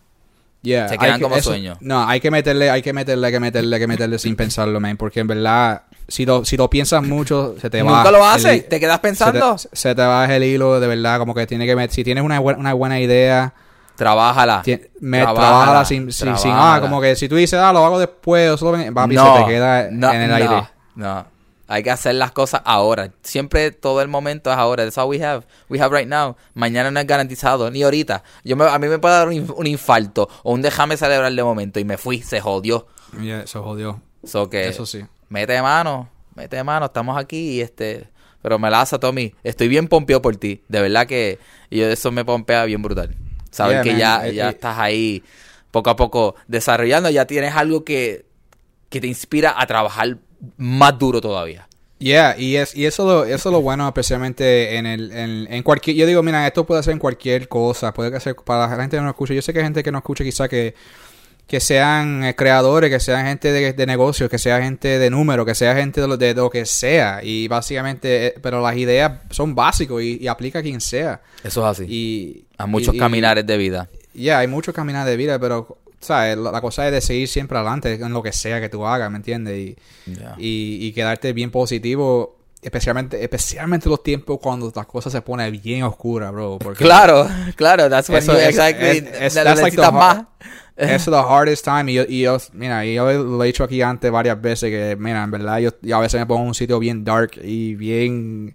B: Yeah,
D: Se quedan
B: que-
D: como
B: eso-
D: sueños.
B: No, hay que meterle, hay que meterle, hay que meterle, hay que meterle sin pensarlo, man. Porque en verdad, si lo, si lo piensas mucho, se te va...
D: Nunca lo haces, te quedas pensando.
B: Se te, se te va el hilo, de verdad, como que tiene que met- Si tienes una, una buena idea,
D: Trabájala.
B: me,
D: Trabájala,
B: trabájala sin, sin, sin- ah, como que si tú dices, ah, lo hago después, o solo ven- papi, se te queda
D: no,
B: en el
D: no,
B: aire.
D: No, hay que hacer las cosas ahora. Siempre todo el momento es ahora. That's all we have. We have right now. Mañana no es garantizado, ni ahorita. Yo me- a mí me puede dar un, inf- un infarto o un déjame celebrar de momento y me fui, se jodió.
B: Yeah, eso jodió.
D: So que
B: Eso sí.
D: mete mano, mete mano, estamos aquí y este pero me la hace Tommy, estoy bien pompeado por ti, de verdad que y eso me pompea bien brutal. Saber
B: Yeah,
D: que
B: man.
D: ya,
B: Eh,
D: ya
B: eh.
D: estás ahí poco a poco desarrollando, ya tienes algo que, que te inspira a trabajar más duro todavía.
B: Yeah, y es y eso lo, eso es lo bueno especialmente en el en, en cualquier yo digo, mira, esto puede ser en cualquier cosa, puede ser para la gente que no escucha. Yo sé que hay gente que no escucha quizá que que sean eh, creadores, que sean gente de, de negocios, que sea gente de número, que sea gente de lo, de lo que sea. Y básicamente, eh, pero las ideas son básicos y, y aplica a quien sea.
D: Eso es así.
B: Y,
D: a muchos
B: y-
D: caminares de vida.
B: Ya, hay muchos caminos de vida, pero, ¿sabes? La, la cosa es de seguir siempre adelante en lo que sea que tú hagas, ¿me entiendes? Y,
D: Ya.
B: y, y quedarte bien positivo, especialmente especialmente los tiempos cuando las cosas se ponen bien oscuras, bro. Porque
D: Claro, claro, that's when
B: Eso
D: you
B: es-
D: exactly
B: es- that's like the
D: más.
B: Es the hardest time. Y yo, y yo, mira, yo lo he dicho aquí antes varias veces que, mira, en verdad, yo, yo a veces me pongo en un sitio bien dark y bien,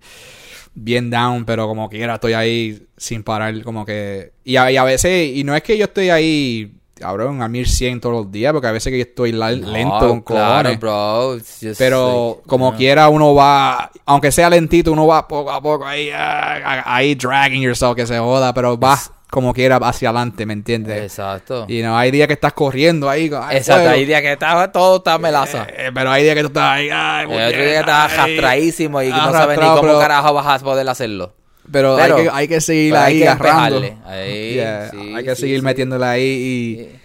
B: bien down, pero como quiera estoy ahí sin parar, como que. Y a, y a veces, y no es que yo estoy ahí, cabrón, a 1100 todos los días, porque a veces que yo estoy la- lento con
D: claro, bro.
B: Pero
D: like,
B: como quiera uno va, aunque sea lentito, uno va poco a poco ahí, ah, ahí dragging yourself, que se joda, pero vas como quiera hacia adelante, ¿me entiendes?
D: Exacto.
B: Y no, hay días que estás corriendo ahí.
D: Exacto,
B: fuego.
D: hay días que está, todo está melaza.
B: Eh, pero hay días que tú estás ahí. Ay,
D: otro día que estás arrastradísimo y no sabes ni cómo
B: pero-
D: carajo vas a poder hacerlo.
B: Pero,
D: Pero-
B: hay, que, hay que seguir
D: hay
B: ahí
D: que
B: agarrando.
D: empejarle. Ahí,
B: Yeah,
D: sí,
B: hay que
D: sí,
B: seguir
D: sí.
B: metiéndole ahí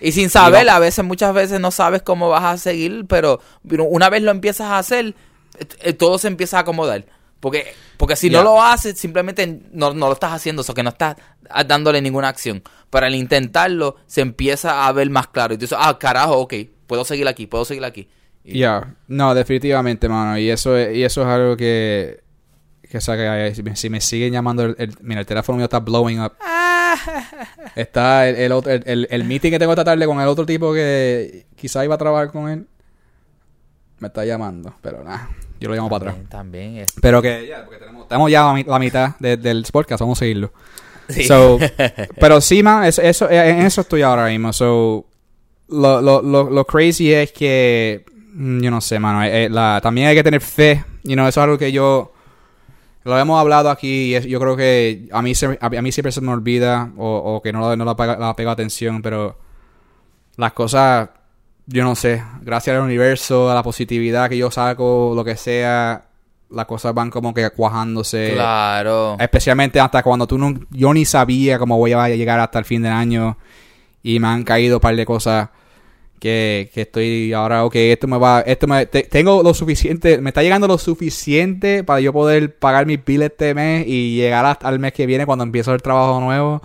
B: y...
D: Y sin saber,
B: y
D: a veces, muchas veces no sabes cómo vas a seguir, pero una vez lo empiezas a hacer, eh, eh, todo se empieza a acomodar. Porque, porque si
B: Yeah.
D: no lo haces, simplemente no, no lo estás haciendo, o que no estás dándole ninguna acción. Pero al intentarlo, se empieza a ver más claro. Y tú dices, ah, carajo, ok, puedo seguir aquí, puedo seguir aquí.
B: Ya, no, definitivamente, mano. Y eso es, y eso es algo que... Que o sea, que si me, si me siguen llamando... El, el- mira, el teléfono mío está blowing up. Está el, el, otro, el, el- el meeting que tengo esta tarde con el otro tipo que quizá iba a trabajar con él. Me está llamando, pero nada. Yo lo llamo para atrás.
D: También, también es-
B: Pero que ya, porque tenemos, tenemos ya la, mi- la mitad de- del podcast, vamos a seguirlo.
D: Sí.
B: So, pero sí, man, es- eso, eh, en eso estoy ahora mismo. So, lo, lo, lo, lo crazy es que, mm, yo no sé, mano, eh, eh, la, también hay que tener fe. You know, eso es algo que yo, Lo hemos hablado aquí y es- yo creo que a mí, se- a, a mí siempre se me olvida o, o que no, no la pega- la pego atención, pero las cosas, yo no sé, gracias al universo, a la positividad que yo saco, lo que sea, las cosas van como que cuajándose.
D: Claro.
B: Especialmente hasta cuando tú no, yo ni sabía cómo voy a llegar hasta el fin del año y me han caído un par de cosas que, que estoy ahora, ok, esto me va, esto me, te- tengo lo suficiente, me está llegando lo suficiente para yo poder pagar mis biles este mes y llegar hasta el mes que viene cuando empiezo el trabajo nuevo.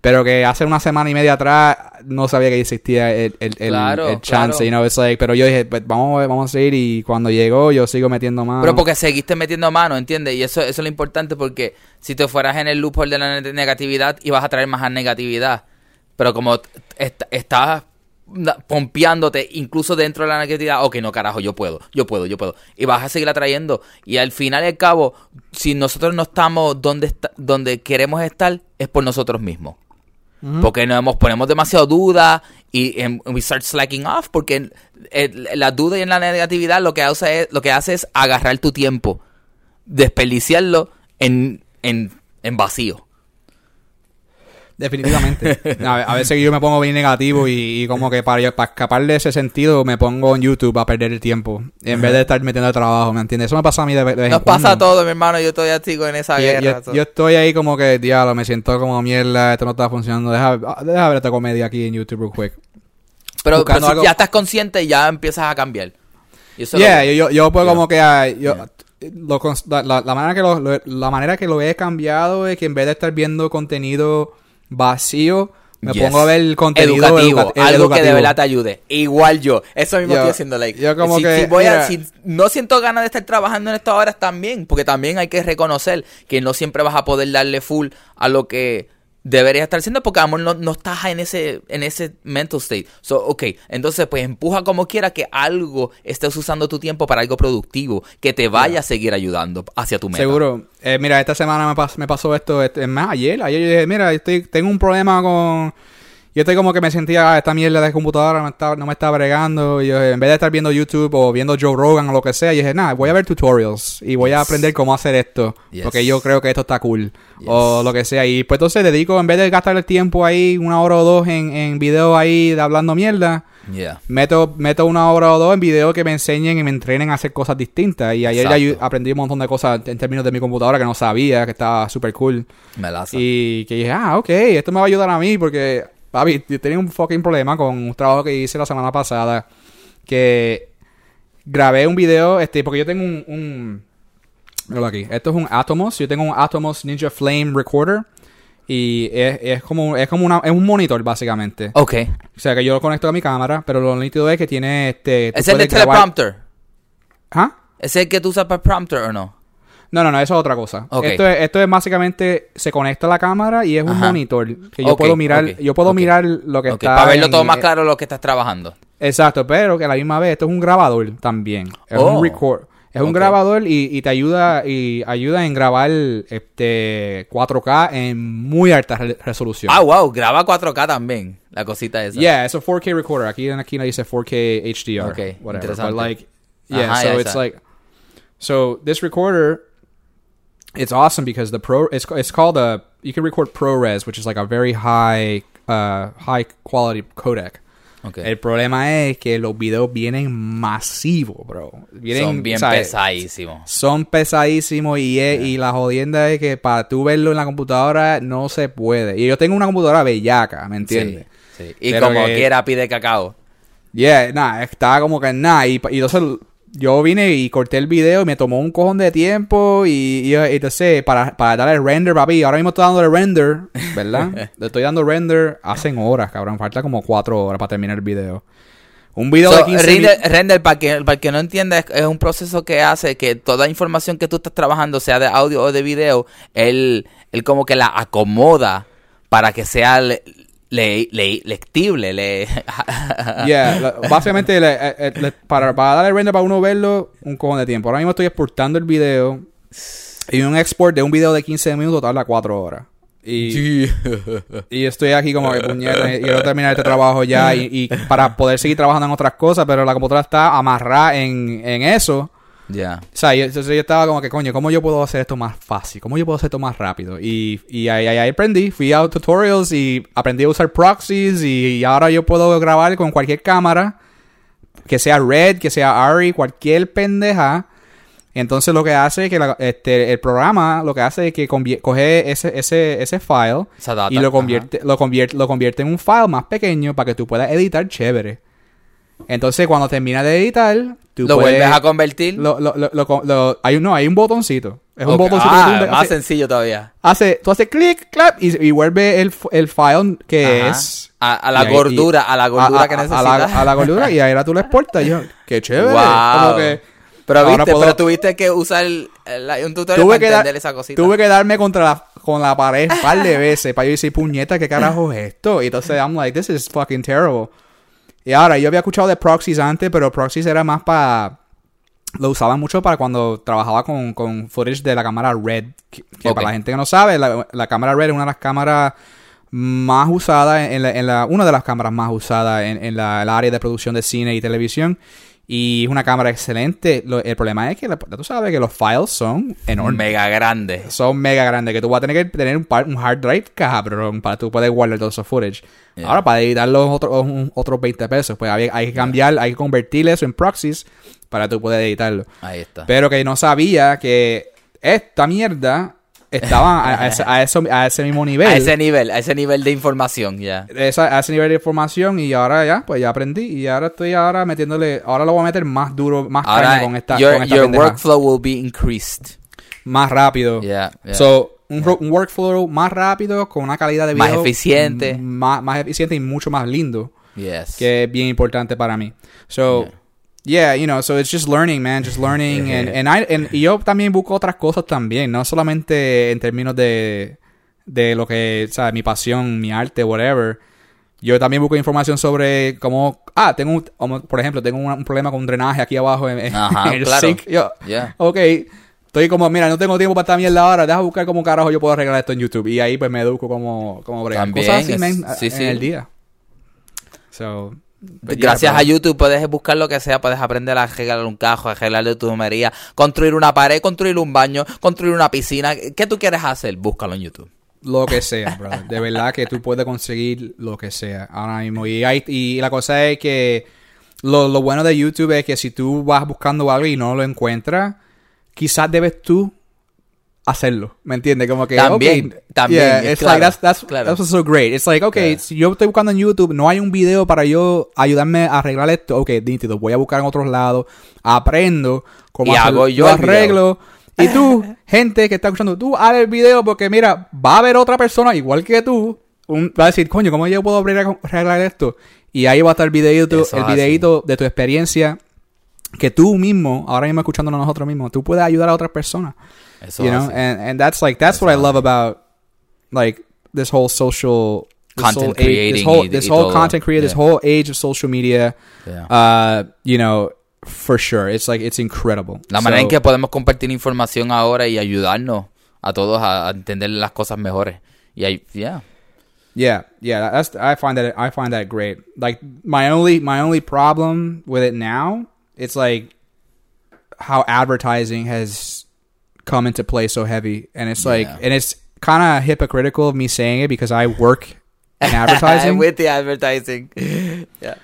B: Pero que hace una semana y media atrás no sabía que existía el, el, el-
D: Claro,
B: el chance,
D: claro.
B: you know, it's like, pero yo dije, pues, vamos, a- vamos a seguir y cuando llegó yo sigo metiendo más.
D: Pero porque seguiste metiendo mano, ¿entiendes? Y eso, eso es lo importante porque si te fueras en el loophole de la ne- negatividad, ibas a traer más negatividad. Pero como est- estás na- pompeándote incluso dentro de la negatividad, ok, no carajo, yo puedo, yo puedo, yo puedo. Y vas a seguir atrayendo. Y al final y al cabo, si nosotros no estamos donde, está- donde queremos estar, es por nosotros mismos. Porque nos ponemos demasiado duda y em, we start slacking off porque el- la duda y la negatividad lo que hace es, lo que hace es agarrar tu tiempo, desperdiciarlo en, en, en vacío.
B: Definitivamente. A, a veces yo me pongo bien negativo y, y como que para, para escapar de ese sentido me pongo en YouTube a perder el tiempo. En vez de estar metiendo el trabajo, ¿me entiendes? Eso me pasa a mí de, de vez en
D: Nos pasa
B: cuando.
D: todo, mi hermano, yo estoy así en esa
B: Y-
D: guerra.
B: yo, estoy ahí como que, diablo, me siento como mierda, esto no está funcionando. Deja, deja ver esta comedia aquí en YouTube real quick.
D: pero pero si ya estás consciente, ya empiezas a cambiar. Y eso es
B: Yeah,
D: lo-
B: yo, yo,
D: Yeah.
B: como que ah, yo, lo cons- la, manera que lo- la manera que lo he cambiado es que en vez de estar viendo contenido vacío, me
D: Yes.
B: pongo a ver contenido
D: educativo,
B: educa-
D: algo que de verdad te ayude. Igual yo, eso mismo
B: Yo-
D: estoy haciendo, like.
B: yo como
D: si,
B: que,
D: si voy a, si no siento ganas de estar trabajando en estas horas también, porque también hay que reconocer que no siempre vas a poder darle full a lo que deberías estar haciendo porque amor no, no estás en ese en ese mental state. So, ok, entonces pues empuja como quiera que algo estés usando tu tiempo para algo productivo que te vaya a seguir ayudando hacia tu meta.
B: Seguro. Eh, mira, esta semana me, pas- me pasó esto, este, es más, ayer, ayer yo dije, mira, estoy, tengo un problema con... Yo estoy como que me sentía, ah, esta mierda de computadora me está- no me está bregando. Y yo, en vez de estar viendo YouTube o viendo Joe Rogan o lo que sea, yo dije, nada, voy a ver tutorials y voy a aprender cómo hacer esto.
D: Yes.
B: Porque yo creo que esto está cool.
D: Yes.
B: O lo que sea. Y pues entonces dedico, en vez de gastar el tiempo ahí, una hora o dos en, en video ahí de hablando mierda,
D: Yeah.
B: meto, meto una hora o dos en video que me enseñen y me entrenen a hacer cosas distintas. Y ayer ya
D: Exacto.
B: aprendí un montón de cosas en términos de mi computadora que no sabía, que estaba súper cool.
D: Melaza.
B: Y que dije, ah, ok, esto me va a ayudar a mí porque, papi, yo tenía un fucking problema con un trabajo que hice la semana pasada. Que grabé un video, este, porque yo tengo un... un míralo aquí. Esto es un Atomos. Yo tengo un Atomos Ninja Flame Recorder. Y es, es como, es como una, es un monitor, básicamente.
D: Ok.
B: O sea, que yo lo conecto a mi cámara, pero lo nítido es que tiene este...
D: ¿Es el de teleprompter?
B: ¿Ah?
D: ¿Es el que tú usas para prompter o no?
B: No, no, no, eso es otra cosa. Esto, es, esto es básicamente, se conecta a la cámara y es un
D: Ajá.
B: monitor que yo puedo mirar, yo puedo mirar lo que está
D: para verlo
B: en-
D: todo más claro lo que estás trabajando.
B: Exacto, pero que a la misma vez esto es un grabador también. Es
D: Oh.
B: un record. Es un grabador y, y te ayuda y ayuda en grabar este 4K en muy alta re- resolución.
D: Ah, wow, graba 4K también, la cosita esa.
B: Yeah, it's a 4K recorder. Aquí en aquí dice 4K HDR.
D: Okay,
B: whatever.
D: interesante.
B: But like, yeah,
D: Ajá,
B: so it's like, so this recorder, it's awesome because the pro, it's it's called a you can record ProRes, which is like a very high, uh, high quality codec.
D: Ok.
B: El problema es que los videos vienen masivos, bro. Vienen,
D: Son bien pesadísimos.
B: Son pesadísimos y, es- y la jodienda es que para tú verlo en la computadora no se puede. Y yo tengo una computadora bellaca, ¿me entiendes?
D: Sí, sí. Y
B: Pero
D: como
B: que-
D: quiera pide cacao.
B: Yeah, nada, estaba como que nada. Y, y entonces yo vine y corté el video y me tomó un cojón de tiempo. Y, y, entonces, para, para darle render, papi, ahora mismo estoy dándole render, ¿verdad? Le estoy dando render hacen horas, cabrón. Falta como cuatro horas para terminar el video. Un video de
D: So,
B: 15
D: render, render, para que, para el que no entienda, es, es un proceso que hace que toda información que tú estás trabajando, sea de audio o de video, él, él como que la acomoda para que sea le- le- le- lectible. Le...
B: Yeah, la- básicamente le- eh, eh, le- para, para darle render para uno verlo, un cojón de tiempo. Ahora mismo estoy exportando el video y un export de un video de 15 minutos tarda 4 horas. Y, y estoy aquí como que puñeta, y quiero terminar este trabajo ya y, y para poder seguir trabajando en otras cosas, pero la computadora está amarrada en, en eso.
D: Ya.
B: O sea, yo, entonces yo estaba como que, coño, ¿cómo yo puedo hacer esto más fácil? ¿Cómo yo puedo hacer esto más rápido? Y, y ahí, ahí- aprendí, fui a tutorials y aprendí a usar proxies y, ahora yo puedo grabar con cualquier cámara, que sea Red, que sea ARRI, cualquier pendeja. Entonces lo que hace es que la- este, el programa lo que hace es que coge ese, ese, ese file
D: data,
B: y lo convierte, lo, convierte, lo convierte en un file más pequeño para que tú puedas editar chévere. Entonces cuando terminas de editar, tú
D: ¿Lo
B: puedes...
D: vuelves a convertir?
B: Lo, lo, lo, lo- lo- hay, un- no, hay un botoncito. Es un botoncito
D: Ah,
B: que tú
D: más
B: hace,
D: sencillo todavía.
B: hace- tú haces clic, clap, y, y vuelve el, el file que
D: Ajá.
B: es...
D: A, a la
B: ahí-
D: gordura, a la gordura
B: a-
D: que necesitas.
B: A la, a la gordura, y ahí ahora tú lo exportas. Y yo, qué chévere.
D: Wow.
B: Como que
D: Pero viste,
B: puedo-
D: pero tuviste que usar el- el- un tutorial
B: tuve
D: para entender esa cosita.
B: tuve que darme contra la, con la pared un par de veces para yo decir, puñeta, ¿qué carajo es esto? Y entonces I'm like, this is fucking terrible. Y ahora, yo había escuchado de proxies antes, pero proxies era más para... Lo usaba mucho para cuando trabajaba con, con footage de la cámara Red. Que, para la gente que no sabe, la, la cámara Red es una de las cámaras más usadas en la, en la- una de las cámaras más usadas en, en la, el área de producción de cine y televisión. Y es una cámara excelente. Lo- el problema es que la- tú sabes que los files son enormes
D: Mega grande.
B: son mega grandes que tú vas a tener que tener un, par- un hard drive cabrón para tú poder guardar todo esos footage.
D: Yeah.
B: Ahora para editar los otros otros 20 pesos, pues hay, hay que cambiar, hay que convertir eso en proxies para tú poder editarlo.
D: Ahí está.
B: Pero que no sabía que esta mierda estaba a, a ese, a eso- a ese mismo nivel.
D: A ese nivel, a ese nivel de información, ya.
B: Esa- a ese nivel de información y ahora ya, pues ya aprendí y ahora estoy ahora metiéndole, ahora lo voy a meter más duro, más
D: Ahora,
B: con esta,
D: your,
B: con esta
D: your
B: pendeja.
D: workflow will be increased.
B: más rápido.
D: Yeah, yeah.
B: So, un, workflow más rápido, con una calidad de
D: Más
B: video
D: eficiente.
B: Más, más eficiente y mucho más lindo,
D: Yes.
B: que es bien importante para mí. So, yeah, you know, so it's just learning, man, just learning. and, and I, and- y yo también busco otras cosas también, no solamente en términos de, de lo que, o sea, mi pasión, mi arte, whatever. Yo también busco información sobre cómo, ah, tengo, un- como, por ejemplo, tengo un, un problema con un drenaje aquí abajo en, en
D: Ajá,
B: el
D: claro.
B: sink. Yo,
D: Yeah.
B: ok, estoy como, mira, no tengo tiempo para esta mierda ahora, deja buscar cómo carajo yo puedo arreglar esto en YouTube. Y ahí pues me educo como, como bregar.
D: También,
B: Cosas así,
D: es-
B: man,
D: sí,
B: en
D: sí.
B: el día. So,
D: Gracias
B: bro.
D: a YouTube puedes buscar lo que sea, puedes aprender a arreglar un cajo, a arreglar de tu tubería, construir una pared, construir un baño, construir una piscina. ¿Qué tú quieres hacer? Búscalo en YouTube.
B: Lo que sea, brother. De verdad que tú puedes conseguir lo que sea ahora mismo. Y, hay, y la cosa es que lo, lo bueno de YouTube es que si tú vas buscando algo y no lo encuentras, quizás debes tú hacerlo. ¿Me entiendes? Como que,
D: También,
B: okay,
D: también,
B: yeah,
D: es
B: it's
D: claro,
B: like, that's, that's,
D: claro.
B: that's so great. It's like, okay,
D: Claro.
B: si yo estoy buscando en YouTube, no hay un video para yo ayudarme a arreglar esto. Ok, nítido, voy a buscar en otros lados, aprendo cómo
D: Y hago yo
B: lo
D: video.
B: arreglo. Y tú, gente que está escuchando, tú haz el video porque mira, va a haber otra persona igual que tú, un- va a decir, coño, ¿cómo yo puedo arreglar, arreglar esto? Y ahí va a estar el videito,
D: Eso
B: el videito de tu experiencia que tú mismo, ahora mismo escuchándonos nosotros mismos, tú puedes ayudar a otras personas.
D: Eso
B: you
D: es
B: know, and, and that's like that's what I love about like this whole social this
D: Content
B: whole age, this whole, this whole content creator, this whole age of social media.
D: Yeah.
B: Uh, you know, for sure, it's like it's incredible.
D: La manera en que podemos compartir información ahora y ayudarnos a todos a, a entender las cosas mejores. Y ahí, yeah.
B: Yeah, yeah, that's I find that I find that great. Like my only my only problem with it now, it's like how advertising has come into play so heavy, and it's like,
D: Yeah.
B: and it's kind of hypocritical of me saying it because I work in advertising.
D: With the advertising. Yeah.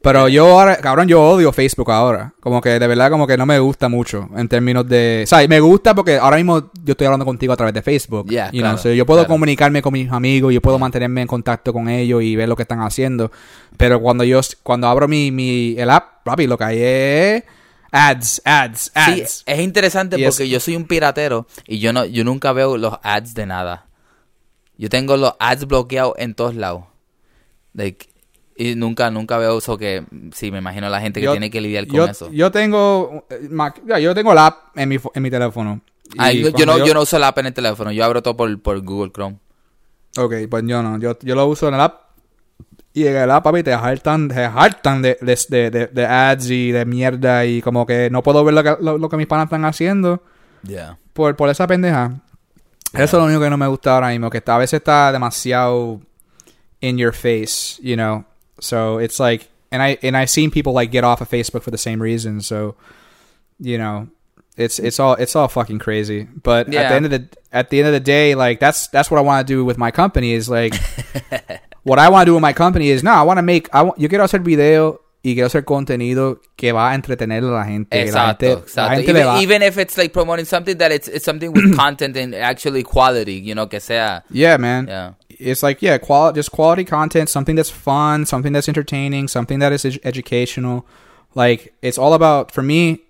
B: Pero yo ahora, cabrón, yo odio Facebook ahora. Como que de verdad, como que no me gusta mucho en términos de. O sea, me gusta porque ahora mismo yo estoy hablando contigo a través de Facebook.
D: Yeah,
B: you know,
D: claro,
B: so yo puedo
D: claro.
B: comunicarme con mis amigos, yo puedo mantenerme en contacto con ellos y ver lo que están haciendo. Pero cuando yo, cuando abro mi, mi el app, papi, lo que hay es ads, ads,
D: Sí,
B: ads.
D: es interesante
B: Y es-
D: porque yo soy un piratero y yo no, yo nunca veo los ads de nada. Yo tengo los ads bloqueados en todos lados. Like, y nunca, nunca veo eso que, sí, me imagino la gente que
B: Yo-
D: tiene que lidiar con
B: yo,
D: eso.
B: Yo tengo, eh, yo tengo la app en mi, en mi teléfono.
D: Ah, yo, no, yo no uso la app en el teléfono, yo abro todo por, por Google Chrome.
B: Ok, pues yo no. Yo, yo lo uso en el app. Y el app, papi, te hartan, te hartan de, de, de, de- de ads y de mierda. Y como que no puedo ver lo que, lo, lo que mis panas están haciendo
D: Yeah.
B: por, por esa pendeja. Eso es lo único que no me gusta ahora mismo. Que está, a veces está demasiado in your face, you know. So it's like, and I and I've seen people like get off of Facebook for the same reason. So, you know, It's it's all it's all fucking crazy. But at
D: Yeah.
B: the end of the at the end of the day, like that's that's what I want to do with my company is like what I want to do with my company is no, I want to make I want, yo quiero hacer video y quiero hacer contenido que va a entretener a la gente. que la
D: Exacto,
B: gente, la
D: exacto.
B: gente le
D: Even,
B: va-
D: even if it's like promoting something that it's it's something with content and actually quality, you know, que sea.
B: yeah, man.
D: Yeah.
B: It's like yeah, quality just quality content, something that's fun, something that's entertaining, something that is ed- educational. Like it's all about for me.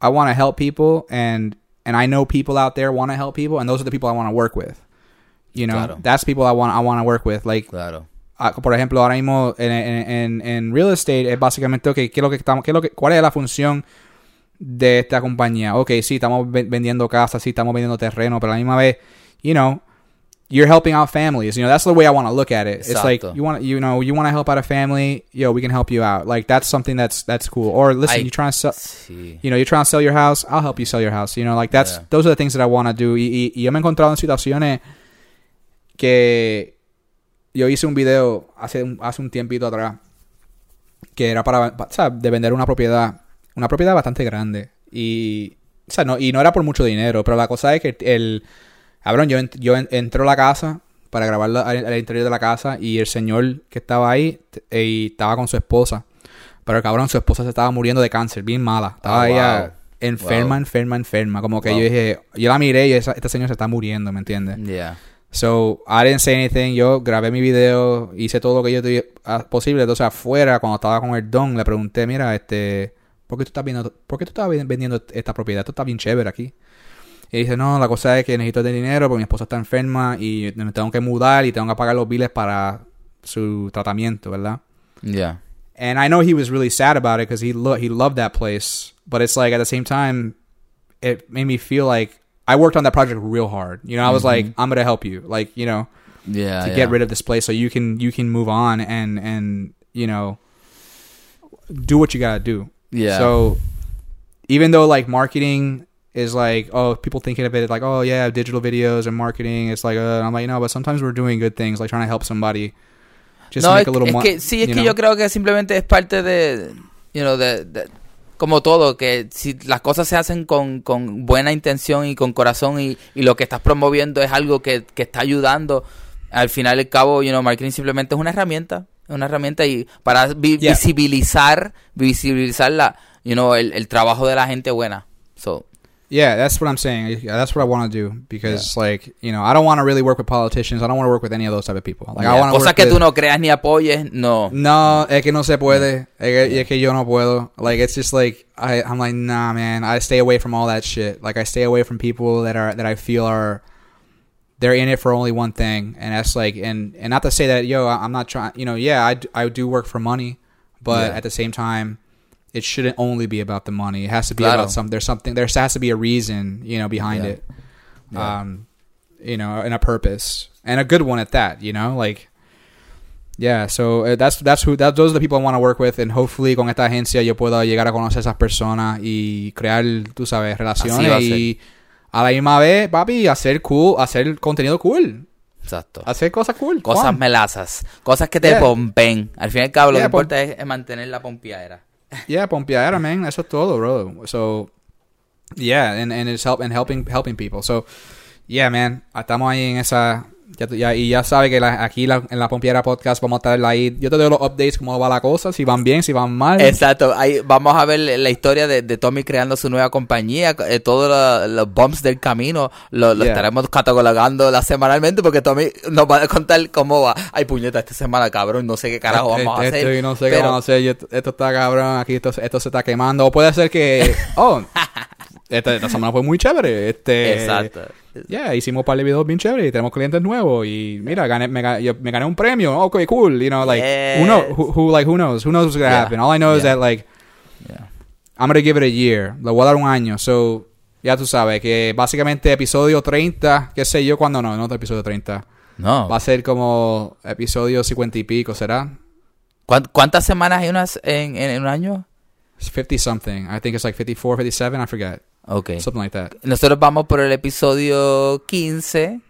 B: I want to help people, and and I know people out there want to help people, and those are the people I want to work with. You know,
D: Claro.
B: that's people I want I want to work with. Like
D: Claro.
B: Por ejemplo, ahora mismo en, en, en, real estate es básicamente, okay, ¿qué es lo que estamos, qué es lo que, ¿cuál es la función de esta compañía? Ok, sí, estamos ve- vendiendo casas, sí, estamos vendiendo terreno, pero a la misma vez, you know, you're helping out families. You know, that's the way I want to look at it. It's like
D: Exacto.
B: you want, you know, you want to help out a family. Yo, we can help you out. Like that's something that's that's cool. Or listen,
D: I-
B: you're trying to sell,
D: Sí.
B: you know, you're trying to sell your house. I'll help you sell your house. You know, like that's
D: Yeah.
B: those are the things that I want to do. Y, y, y yo me he encontrado en situaciones que yo hice un video hace un, hace un tiempito atrás que era para, pa- o sea, de vender una propiedad, una propiedad bastante grande y, o sea, no, y no era por mucho dinero, pero la cosa es que el, cabrón, yo, ent- yo en- entró a la casa para grabar la- al, al interior de la casa y el señor que estaba ahí eh, y estaba con su esposa, pero cabrón, su esposa se estaba muriendo de cáncer, bien mala, estaba
D: Oh,
B: ella
D: wow.
B: enferma,
D: Wow.
B: enferma, enferma, como que
D: Wow.
B: yo dije, yo la miré y esa, esta señora se está muriendo, ¿me entiendes?
D: Yeah.
B: So, I didn't say anything. Yo grabé mi video, hice todo lo que yo tuve ah, posible. Entonces, afuera, cuando estaba con el don, le pregunté, mira, este, ¿por qué tú estás viendo, por qué tú estás ven- vendiendo esta propiedad? Esto está bien chévere aquí. Y dice, no, la cosa es que necesito de dinero porque mi esposa está enferma y me tengo que mudar y tengo que pagar los biles para su tratamiento, ¿verdad?
D: Yeah.
B: And I know he was really sad about it because he lo- he loved that place, but it's like at the same time, it made me feel like I worked on that project real hard. You know, I was like, I'm gonna help you, like you know,
D: Yeah.
B: to
D: yeah.
B: get rid of this place so you can you can move on and and you know do what you gotta do.
D: Yeah.
B: So even though like marketing is like oh people thinking of it like oh yeah digital videos and marketing it's like uh, I'm like no but sometimes we're doing good things like trying to help somebody just
D: no,
B: make
D: es,
B: a little
D: es
B: mo-
D: que sí, es que
B: know?
D: yo creo que simplemente es parte de, you know, de, de- como todo, que si las cosas se hacen con, con buena intención y con corazón y, y lo que estás promoviendo es algo que, que está ayudando, al final y al cabo, you know, marketing simplemente es una herramienta, es una herramienta y para vi-
B: Yeah.
D: visibilizar, visibilizar la, you know, el, el trabajo de la gente buena. So,
B: Yeah, that's what I'm saying. Yeah, That's what I want to do because, like, you know, I don't want to really work with politicians. I don't want to work with any of those type of people. Like, I want to work
D: que
B: with-
D: tú no creas ni apoyes, no.
B: No, es que no se puede. Que, es que yo no puedo. Like, it's just like I, I'm like, nah, man. I stay away from all that shit. Like, I stay away from people that are that I feel are they're in it for only one thing, and that's like, and and not to say that, yo, I'm not trying. You know, yeah, I, I do work for money, but
D: Yeah.
B: at the same time, it shouldn't only be about the money. It has to be
D: Claro.
B: about some. There's something. There has to be a reason, you know, behind
D: Yeah.
B: it.
D: Yeah.
B: Um, you know, and a purpose, and a good one at that. You know, like. Yeah, so uh, that's that's who that those are the people I want to work with and hopefully con esta agencia yo pueda llegar a conocer esas personas y crear, tú sabes, relaciones y a la misma vez, papi, hacer cool, hacer contenido cool,
D: Exacto.
B: hacer cosas cool,
D: Cosas
B: fun.
D: melazas, cosas que te
B: Yeah.
D: pompen. Al fin y al cabo, lo
B: Yeah,
D: que importa es, es mantener la pompiadera.
B: Yeah, pompeadera, man, eso es todo, bro. So yeah, and and it's help and helping helping people. So yeah, man, estamos ahí en esa ya, ya- y ya sabe que la- aquí la- en la Pompiera Podcast vamos a estar ahí. Yo te doy los updates cómo va la cosa, si van bien, si van mal.
D: Exacto, ahí vamos a ver la historia de, de Tommy creando su nueva compañía, eh, todos lo- los bumps del camino, lo, lo
B: Yeah.
D: estaremos catalogando la semanalmente porque Tommy nos va a contar cómo va. Ay, puñeta, esta semana, cabrón, no sé qué carajo vamos a hacer.
B: yo no sé qué
D: pero-
B: vamos a hacer. yo- esto está cabrón. Aquí esto, esto se está quemando. O puede ser que. Oh, esta, esta semana fue muy chévere. Este,
D: Exacto.
B: Yeah, hicimos un par de videos bien chéveres y tenemos clientes nuevos. Y mira, gané, me, ga- yo- me gané un premio. Okay, cool. You know, like, who, know, who, who, like, who knows? Who knows what's gonna
D: Yeah.
B: happen? All I know is that, like,
D: Yeah.
B: I'm gonna give it a year. Le voy a dar un año. So, ya tú sabes que básicamente episodio 30, qué sé yo, cuando no, no episodio 30.
D: No.
B: Va a ser como episodio 50 y pico, ¿será?
D: ¿Cuán- ¿Cuántas semanas hay unas en, en, en un año?
B: It's 50 something. I think it's like 54, 57. I forget.
D: Ok.
B: Something like that.
D: Nosotros vamos por el episodio 15.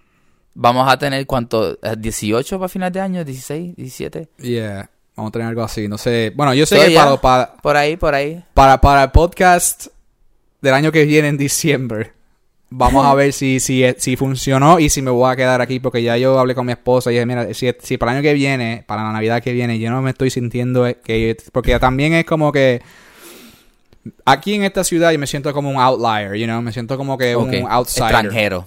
D: Vamos a tener cuánto, Eh, 18 para final de año, 16, 17.
B: Yeah. Vamos a tener algo así. No sé. Bueno, yo sé
D: So,
B: que
D: yeah.
B: para, para,
D: Por ahí, por ahí.
B: para, para el podcast del año que viene en diciembre. Vamos a ver si, si, si funcionó y si me voy a quedar aquí porque ya yo hablé con mi esposa y dije, mira, si, si para el año que viene, para la Navidad que viene, yo no me estoy sintiendo que... Porque también es como que... Aquí en esta ciudad yo me siento como un outlier, you know, me siento como que un outsider.
D: Extranjero.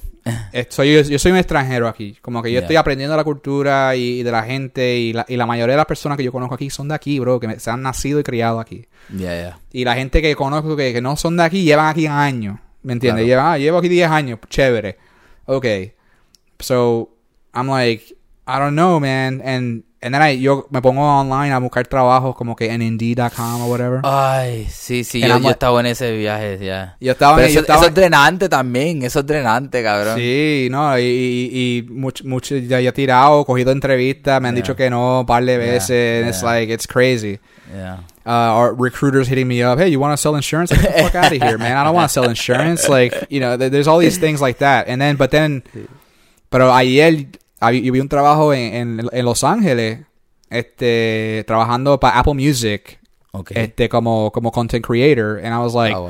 B: Eh, soy, yo, yo soy un extranjero aquí. Como que yo estoy aprendiendo la cultura y, y de la gente. Y la, y la mayoría de las personas que yo conozco aquí son de aquí, bro. Que me- se han nacido y criado aquí.
D: Ya, ya.
B: Y la gente que conozco que, que no son de aquí llevan aquí años. ¿Me entiendes?
D: Claro.
B: Llevan, ah, llevo aquí 10 años. Chévere. Ok. So, I'm like, I don't know, man. And, and then I, yo me pongo online a buscar trabajos como que en Indeed.com o whatever.
D: Ay, sí, sí, yo, yo estaba en ese viaje, ya.
B: yo estaba,
D: Pero
B: en-
D: eso,
B: yo estaba
D: eso es drenante también, eso es drenante, cabrón.
B: Sí, no, y, y, y mucho, mucho ya, ya he tirado, cogido entrevistas, me han
D: Yeah.
B: dicho que no un par de
D: Yeah,
B: veces, and it's
D: yeah.
B: like, it's crazy.
D: Yeah.
B: Uh, or recruiters hitting me up, hey, you want to sell insurance? Like, get the fuck out of here, man. I don't want to sell insurance. Like, you know, th- there's all these things like that. And then, but then, pero ayer hab- yo vi un trabajo en, en, en Los Ángeles, este, trabajando para Apple Music, este, como, como content creator, and I was like,
D: wow.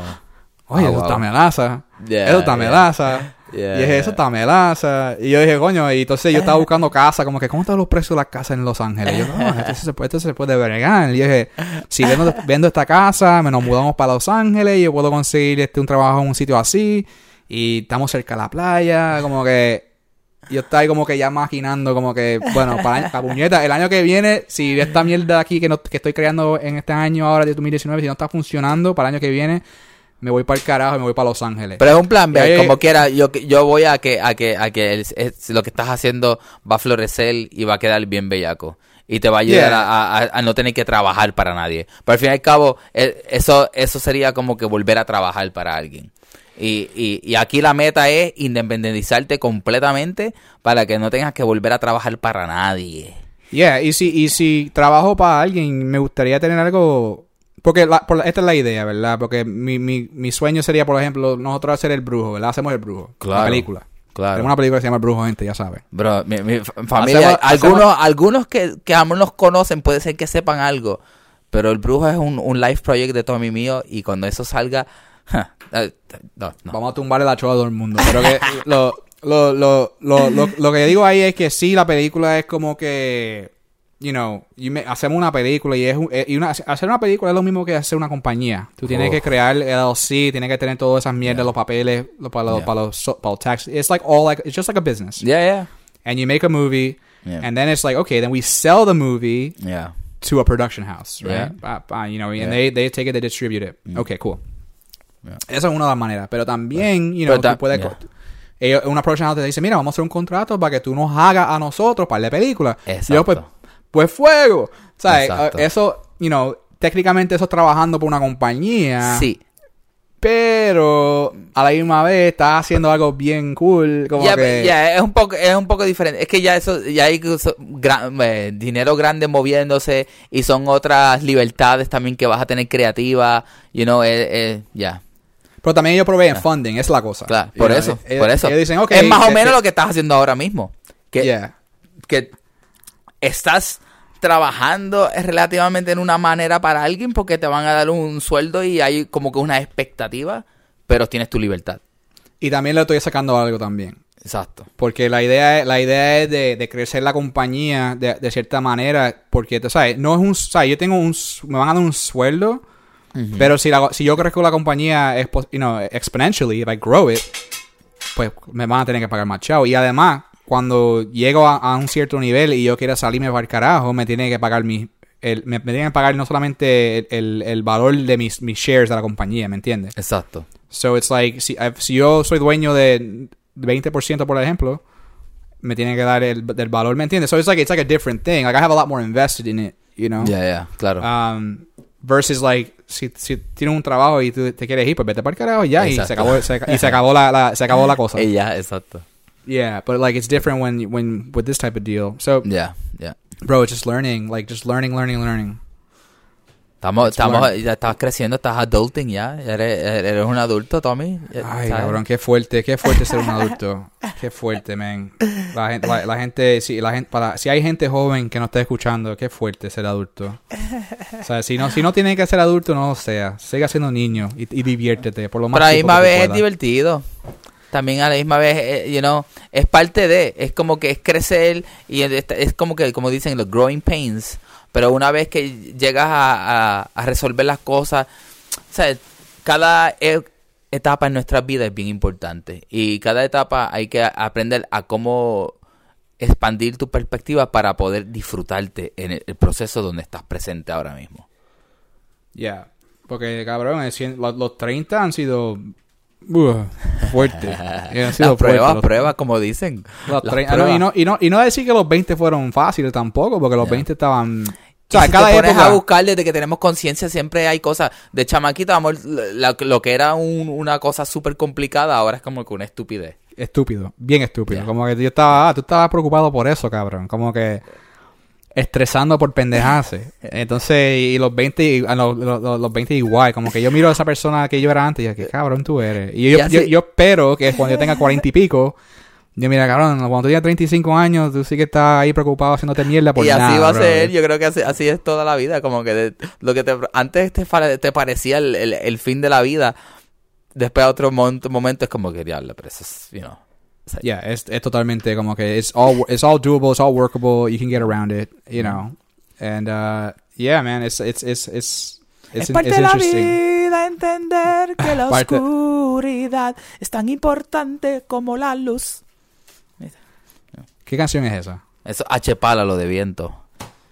B: oye,
D: Ah,
B: eso
D: wow.
B: está melaza.
D: Yeah,
B: eso está
D: yeah.
B: melaza.
D: Yeah,
B: y dije, eso está melaza. Y yo dije, coño, y entonces yo estaba buscando casa, como que, ¿cómo están los precios de las casas en Los Ángeles? Y yo, no, esto se, puede- esto se puede bregar. Y yo dije, si vendo, vendo esta casa, me nos mudamos para Los Ángeles y yo puedo conseguir este, un trabajo en un sitio así. Y estamos cerca de la playa, como que... Yo estaba ahí como que ya maquinando, como que, bueno, para la puñeta, el año que viene, si esta mierda aquí que, no, que estoy creando en este año ahora de 2019, si no está funcionando, para el año que viene, me voy para el carajo y me voy para Los Ángeles.
D: Pero es un plan B,
B: ahí-
D: como quiera, yo, yo voy a que, a que, a que el- es- lo que estás haciendo va a florecer y va a quedar bien bellaco. Y te va a ayudar
B: Yeah.
D: a, a- a no tener que trabajar para nadie. Pero al fin y al cabo, eh, eso, eso sería como que volver a trabajar para alguien. Y, y, y aquí la meta es independizarte completamente para que no tengas que volver a trabajar para nadie.
B: Yeah, y si, y si trabajo para alguien, me gustaría tener algo... Porque la- por esta es la idea, ¿verdad? Porque mi, mi, mi sueño sería, por ejemplo, nosotros hacer el brujo, ¿verdad? Hacemos el brujo.
D: Claro,
B: La película.
D: claro.
B: Tenemos una película que se llama El Brujo, gente, ya saben.
D: Bro, mi, mi fa- familia,
B: Hacemos-
D: algunos,
B: hacemos-
D: algunos que, que aún nos conocen, puede ser que sepan algo, pero el brujo es un, un life project de Tommy mío y cuando eso salga, no, no.
B: Vamos a tumbarle la chola a todo el mundo. Pero que lo, lo, lo, lo, lo, lo que digo ahí es que sí, la película es como que, you know, you me- hacemos una película y es un- eh, y una, hacer una película es lo mismo que hacer una compañía. Tú tienes que crear LLC, tienes que tener todas esas mierdas, los papeles, para los,
D: Yeah.
B: para los, para los tax. It's like all like, it's just like a business.
D: Yeah, yeah,
B: And you make a movie,
D: Yeah.
B: and then it's like, okay, then we sell the movie
D: yeah.
B: to a production house, right?
D: Yeah.
B: Pa- you know,
D: Yeah. Mm.
B: and they, they take it, they distribute it. Okay, cool.
D: Yeah.
B: Esa es una de las maneras. Pero también, you know,
D: Pero
B: tú puedes...
D: yeah.
B: co- ellos- una production house te dice, mira, vamos a hacer un contrato para que tú nos hagas a nosotros para la película. Y
D: Exacto.
B: yo, pues, pues fuego. ¿Sabes?
D: Exacto.
B: Eso, you know, técnicamente eso es trabajando por una compañía.
D: Sí.
B: Pero a la misma vez estás haciendo algo bien cool. Como
D: Ya,
B: que...
D: ya, es un poco es un poco diferente. Es que ya eso ya hay so- eh, dinero grande moviéndose y son otras libertades también que vas a tener creativa, you know, eh, eh, ya.
B: Pero también ellos proveen funding, es la cosa.
D: Claro, por
B: know,
D: eso,
B: ellos-
D: por eso.
B: Ellos dicen, ok.
D: es más o menos lo que estás haciendo ahora mismo. Que,
B: yeah.
D: que estás trabajando relativamente en una manera para alguien porque te van a dar un sueldo y hay como que una expectativa, pero tienes tu libertad.
B: Y también le estoy sacando algo también.
D: Exacto.
B: Porque la idea es, la idea es de, de crecer la compañía de, de cierta manera. Porque, tú sabes, no es un. ¿sabes? Yo tengo un. Me van a dar un sueldo. Pero si, la, si yo crezco la compañía you know, exponentially, if I grow it, pues me van a tener que pagar más chao. Y además, cuando llego a, a un cierto nivel y yo quiera salirme para el carajo, me tienen que pagar mi. El, me, me tienen que pagar no solamente el, el- el valor de mis, mis shares de la compañía, ¿me entiendes?
D: Exacto.
B: So it's like, si, eh, si yo soy dueño de 20%, por ejemplo, me tienen que dar el del valor, ¿me entiendes? So it's like, it's like a different thing. Like I have a lot more invested in it, you know?
D: Ya, ya, claro.
B: Um, versus like, si, si tienes un trabajo y tú te quieres ir, pues vete para el carajo y ya, y se acabó, se, y se acabó la, la- se acabó la cosa.
D: Ya, exacto.
B: Yeah, but like it's different when, when, with this type of deal. So,
D: Ya, ya.
B: bro, it's just learning, like just learning, learning, learning.
D: Estamos, estamos, ya estás creciendo, estás adulting ya. Eres, eres un adulto, Tommy.
B: Ay,
D: ¿sabes?
B: cabrón, qué fuerte, qué fuerte ser un adulto. Qué fuerte, man. La gente, la, la gente, si, la gente, para, si hay gente joven que no está escuchando, qué fuerte ser adulto. O sea, si no, si no tiene que ser adulto, no lo sea. Siga siendo niño y, y diviértete, por lo más
D: Pero a la misma vez es divertido. También a la misma vez, eh, you know, es parte de, es como que es crecer y es, es como que, como dicen, los growing pains. Pero una vez que llegas a, a- resolver las cosas, o cada e- etapa en nuestra vida es bien importante. Y cada etapa hay que aprender a cómo expandir tu perspectiva para poder disfrutarte en el, proceso donde estás presente ahora mismo.
B: Ya. Porque, cabrón, los, los 30 han sido uh, sido
D: Las pruebas.
B: Los-
D: pruebas, como dicen.
B: los
D: Las
B: 30 ah, no, y, no, y, no, y no decir que los 20 fueron fáciles tampoco, porque los
D: Ya.
B: 20 estaban... O sea,
D: si
B: cada
D: te pones
B: época...
D: a buscar desde que tenemos conciencia siempre hay cosas de chamaquito amor la- lo que era un- una cosa súper complicada ahora es como que una estupidez
B: Estúpido, bien estúpido. Como que yo estaba, ah, tú estabas preocupado por eso, cabrón. Como que estresando por pendejase. Entonces, y los 20, y- ah, los, los, los- los 20 igual. Como que yo miro a esa persona que yo era antes y yo, qué cabrón tú eres. Y yo,
D: Y así-
B: yo, yo espero que cuando yo tenga 40 y pico, yo mira, cabrón, cuando tú tengas 35 años, tú sí que estás ahí preocupado haciéndote mierda por
D: y así
B: nada,
D: va a
B: bro.
D: ser yo creo que así, así es toda la vida como que de- lo que te, antes te, te parecía el, el- el fin de la vida después a otro mon- momento es como que diablo pero eso es you know
B: Yeah, es, es totalmente como que it's all it's all doable, it's all workable, you can get around it, you know. And uh yeah, man, it's it's it's it's it's,
C: es parte
B: it's
C: de la vida entender que la
B: Parte-
C: oscuridad es tan importante como la luz.
B: ¿Qué canción es esa?
D: eso H pala lo de viento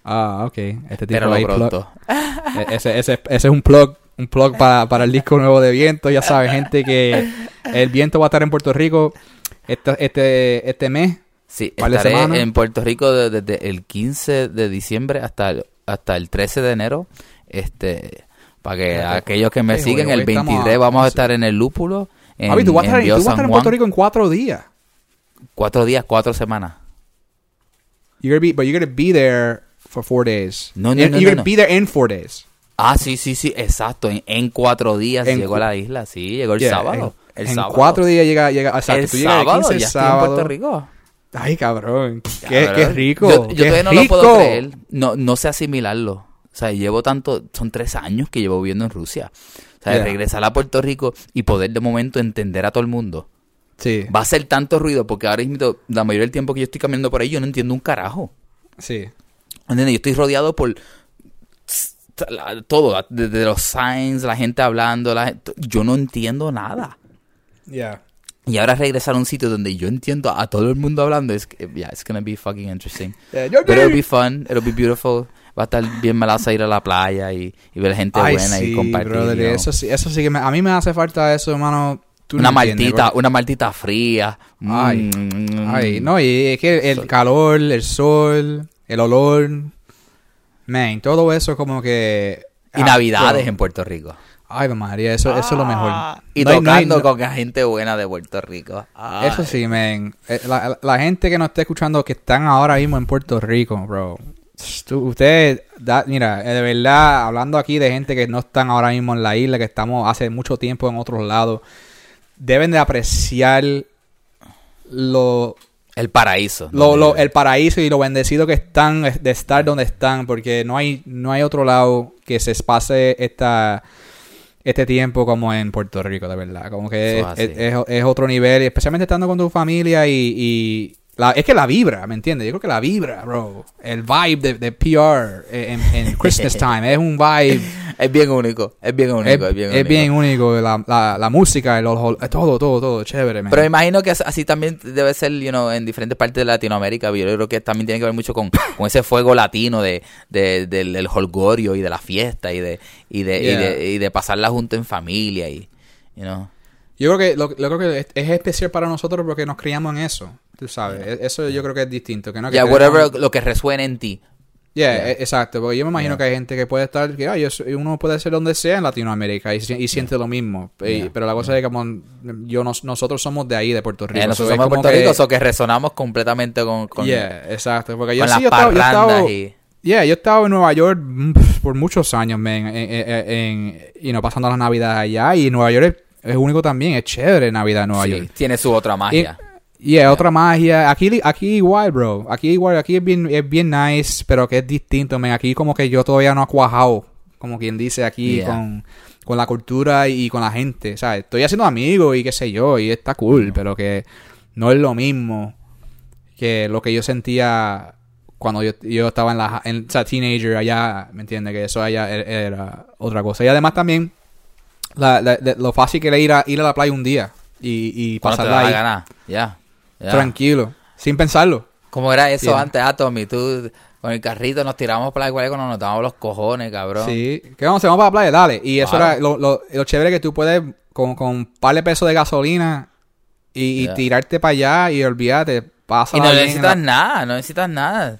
B: Ah, ok. Este tipo
D: pero
B: ahí
D: pronto
B: e- ese, ese, ese es un plug, un plug para, para el disco nuevo de Viento. Ya saben, gente, que el viento va a estar en Puerto Rico este, este, este mes.
D: Sí,
B: ¿Par de
D: estaré en Puerto Rico de- desde el 15 de diciembre hasta el, hasta el 13 de enero. Este, para que
B: Fíjate,
D: aquellos que me
B: eh,
D: siguen, el
B: estamos
D: 23
B: a
D: vamos a
B: 11.
D: estar en el Lúpulo. En,
B: Javi, tú vas a estar,
D: en
B: tú vas a estar en Puerto. Rico en cuatro días.
D: Cuatro días, cuatro semanas.
B: You're gonna be, but you're gonna be there for four days.
D: No, no, no,
B: You're
D: no,
B: gonna be there in four days.
D: Ah, sí, sí, sí, exacto. En, en cuatro días
B: En
D: llegó a la isla, sí, llegó el
B: Yeah,
D: sábado.
B: En,
D: el
B: en
D: sábado.
B: cuatro días llega, llega, exacto.
D: el
B: tú llegas
D: sábado,
B: 15 el
D: ya estoy en
B: sábado.
D: Puerto Rico.
B: Ay, cabrón. Qué,
D: Cabrón.
B: qué rico.
D: Yo, yo
B: qué
D: todavía no lo puedo
B: rico.
D: creer. No, no sé asimilarlo. O sea, llevo tanto, son tres años que llevo viviendo en Rusia. O sea,
B: Yeah.
D: regresar a Puerto Rico y poder de momento entender a todo el mundo.
B: Sí,
D: Va a ser tanto ruido porque ahora mismo, la mayoría del tiempo que yo estoy caminando por ahí, yo no entiendo un carajo.
B: sí.
D: ¿Entiendes? Yo estoy rodeado por todo, desde los signs, la gente hablando, la gente- yo no entiendo nada.
B: Yeah.
D: Y ahora regresar a un sitio donde yo entiendo a todo el mundo hablando, es que, yeah, it's gonna be fucking interesting.
B: Yeah,
D: Pero it'll be fun, it'll be beautiful. Va a estar bien malaza ir a la playa y, y ver gente
B: Ay,
D: buena
B: sí,
D: y compartir.
B: brother, eso sí, eso sí que me- a mí me hace falta eso, hermano. Tú no
D: una
B: entiendes,
D: maltita, una maltita fría.
B: Ay,
D: Mm.
B: Ay, no, y es que el
D: Sol.
B: calor, el sol, el olor, man, todo eso como que...
D: Y
B: Ah,
D: navidades
B: bro.
D: en Puerto Rico.
B: Ay, María, eso, eso es lo mejor.
D: Y
B: No hay- no hay-
D: tocando
B: no-
D: con gente buena de Puerto Rico. Ay.
B: Eso sí, man. Eh, La, la- la gente que nos está escuchando que están ahora mismo en Puerto Rico, bro. Ustedes, mira, eh, de verdad, hablando aquí de gente que no están ahora mismo en la isla, que estamos hace mucho tiempo en otros lados, deben de apreciar lo,
D: El paraíso.
B: lo, lo- el paraíso y lo bendecido que están de estar donde están, porque no hay, no hay otro lado que se pase esta este tiempo como en Puerto Rico, de verdad. Como que es,
D: es-
B: es otro nivel, especialmente estando con tu familia y... y la- es que la vibra, ¿me entiendes? Yo creo que la vibra, bro. El vibe de, de PR en, en Christmas time es un vibe...
D: Es bien único. Es bien único.
B: es,
D: Es, bien
B: es
D: único.
B: bien único. La, la, la música, el, el- todo, todo, todo. Chévere, man.
D: Pero me imagino que as- así también debe ser, you know, en diferentes partes de Latinoamérica. Yo creo que también tiene que ver mucho con, con ese fuego latino de, de- del, del holgorio y de la fiesta y de, y de, y de, y de pasarla junto en familia y, you know.
B: Yo creo que lo, lo creo que es, es especial para nosotros porque nos criamos en eso. Tú sabes, eso yo creo que es distinto. Que no que
D: whatever, lo que resuene en ti.
B: Yeah,
D: Yeah.
B: e- exacto. Porque yo me imagino que hay gente que puede estar, que yo soy- uno puede ser donde sea en Latinoamérica y, si- y siente lo mismo. Y- pero la cosa es que como yo nos- nosotros somos de ahí, de Puerto Rico.
D: Eh,
B: So,
D: nosotros somos de Puerto Rico, o que resonamos completamente con, con,
B: Yeah, exacto. Porque yo
D: con
B: sí,
D: las
B: yo estaba, yo
D: y...
B: Yeah, yo he estado en Nueva York mm, por muchos años, man, en, en, en- you know, pasando las navidades allá. Y Nueva York es, único también, es chévere Navidad en Nueva
D: Sí,
B: York.
D: tiene su otra magia.
B: Y yeah, otra magia. Aquí, aquí igual, bro. Aquí igual, aquí es bien, es bien nice, pero que es distinto, man. Aquí como que yo todavía no he cuajado, como quien dice aquí,
D: Yeah.
B: con, con la cultura y con la gente. O sea, estoy haciendo amigos y qué sé yo, y está cool, pero que no es lo mismo que lo que yo sentía cuando yo, yo estaba en la en, o sea, teenager allá, ¿me entiendes? Que eso allá era, era otra cosa. Y además también la- lo fácil que era ir a, ir a la playa un día y, y pasarla ahí
D: gana. Ya. ya.
B: tranquilo, sin pensarlo.
D: ¿Cómo era eso
B: Yeah.
D: antes, ah, Tommy? Tú con el carrito nos tiramos para la escuela cuando nos dábamos los cojones, cabrón.
B: Sí, que vamos, vamos para la playa, dale. Y eso
D: Claro.
B: era lo, lo, lo chévere que tú puedes con, con un par de pesos de gasolina y, y
D: Yeah.
B: tirarte para allá y olvídate, pasa
D: Y no necesitas nada, no necesitas nada.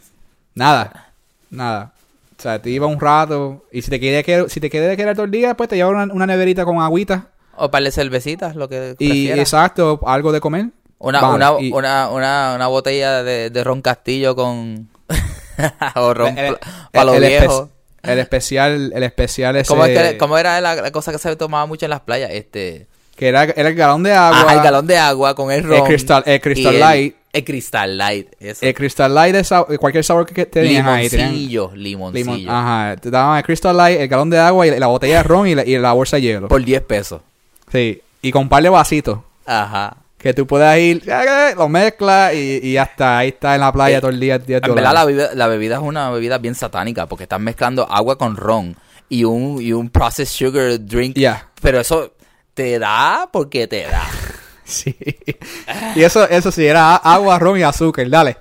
B: Nada, nada. O sea, te iba un rato y si te querías quedar, si te querías quedar todo el día, pues te llevas una, una neverita con agüita
D: O para cervecitas, lo que
B: y
D: prefieras.
B: exacto, algo de comer.
D: Una,
B: Vale,
D: una,
B: y-
D: una, una, una botella de, de ron castillo con... o ron
B: el,
D: para los
B: el espe- el especial, el especial ese
D: ¿Cómo, es que- cómo era la, cosa que se tomaba mucho en las playas? Este...
B: que era, era el galón de agua.
D: Ajá, el galón de agua con el ron.
B: El Crystal
D: y el-
B: Light.
D: El Crystal Light, eso.
B: El Crystal Light de sa- cualquier sabor que ahí. tenían-
D: limoncillo, limoncillo.
B: Limón, ajá, te daban el Crystal Light, el galón de agua y la botella de ron y la, y la bolsa de hielo.
D: Por 10 pesos.
B: Sí, y con un par de vasitos
D: Ajá.
B: que tú puedas ir, lo mezclas y, está, ahí está en la playa
D: Eh,
B: todo el día. 10
D: En verdad, la bebida, la bebida es una bebida bien satánica porque estás mezclando agua con ron y un, y un processed sugar drink.
B: Ya.
D: Pero eso te da porque te da.
B: Sí. Y eso, eso sí, era agua, ron y azúcar, dale.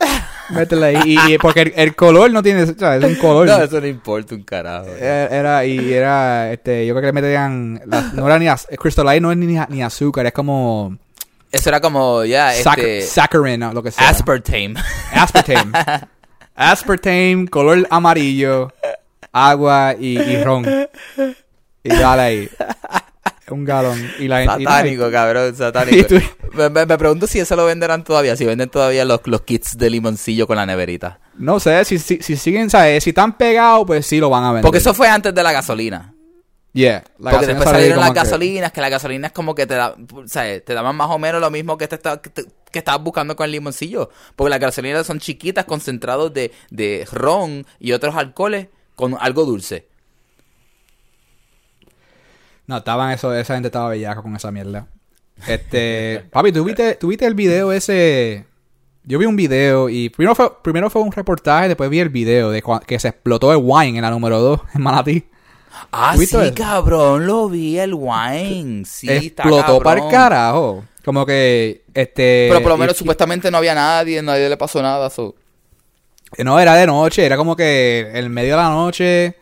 B: Métele ahí. Y, y porque el, el color no tiene, o sea, es un color.
D: No, eso no importa un carajo.
B: Era, era- y era, este, yo creo que le metían, la- no era ni, az- Crystal Light no es ni, ni azúcar, es como
D: Eso era como, ya,
B: sac-
D: este...
B: saccharin lo que sea.
D: Aspartame.
B: Aspartame. Aspartame, color amarillo, agua y, y ron. Y dale ahí. Un galón. Y la y-
D: Satánico, cabrón, satánico. Me, me- me pregunto si eso lo venderán todavía, si venden todavía los, los kits de limoncillo con la neverita.
B: No sé, si, si, si siguen, ¿sabes? Si están pegados, pues sí lo van a vender.
D: Porque eso fue antes de la gasolina.
B: Yeah. la
D: Porque después salieron las
B: que-
D: gasolinas, que la gasolina es como que te da, o sea, te daban más o menos lo mismo que te está- que, te- que estabas buscando con el limoncillo. Porque las gasolinas son chiquitas, concentrados de, de ron y otros alcoholes con algo dulce.
B: No, estaban eso, esa gente estaba bellaca con esa mierda. Este, papi, ¿tú viste, tú viste el video ese? Yo vi un video y primero fue, primero fue un reportaje, después vi el video de que se explotó el wine en la número 2 en Manatí.
D: Ah,
B: ¿Tú viste
D: sí,
B: eso?
D: cabrón, lo vi, el wine. Sí, está
B: explotó para el carajo. Como que, este...
D: Pero por lo menos
B: y-
D: supuestamente no había nadie, nadie le pasó nada. so.
B: No, era de noche, era como que en medio de la noche.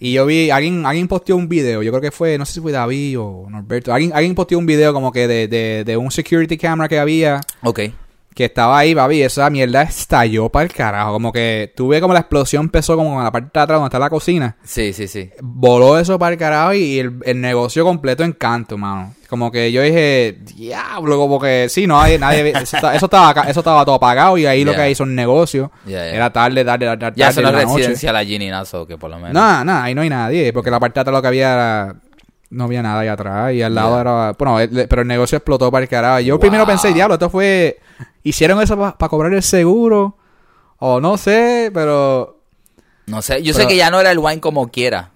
B: Y yo vi, alguien, alguien posteó un video, yo creo que fue, no sé si fue David o Norberto. Alguien, alguien posteó un video como que de, de, de un security camera que había,
D: Ok.
B: Que estaba ahí, papi, esa mierda estalló para el carajo. Como que tuve como la explosión empezó como en la parte de atrás donde está la cocina.
D: Sí, sí, sí.
B: Voló eso para el carajo y el, el negocio completo en canto, mano. Como que yo dije, diablo, como que sí, no, nadie, nadie, eso, está- eso estaba, eso estaba todo apagado y ahí lo que hay son negocios. Era tarde, tarde, tarde, tarde.
D: Ya es
B: la
D: allí ni nada, so que por lo menos.
B: Nada, nada, ahí no hay nadie, porque la parte de atrás lo que había era... No había nada ahí atrás y al lado era... Bueno, el- pero el negocio explotó para el carajo. Yo
D: Wow.
B: primero pensé, diablo, esto fue... Hicieron eso para cobrar el seguro. O no sé, pero...
D: No sé, yo sé que ya no era el wine como quiera.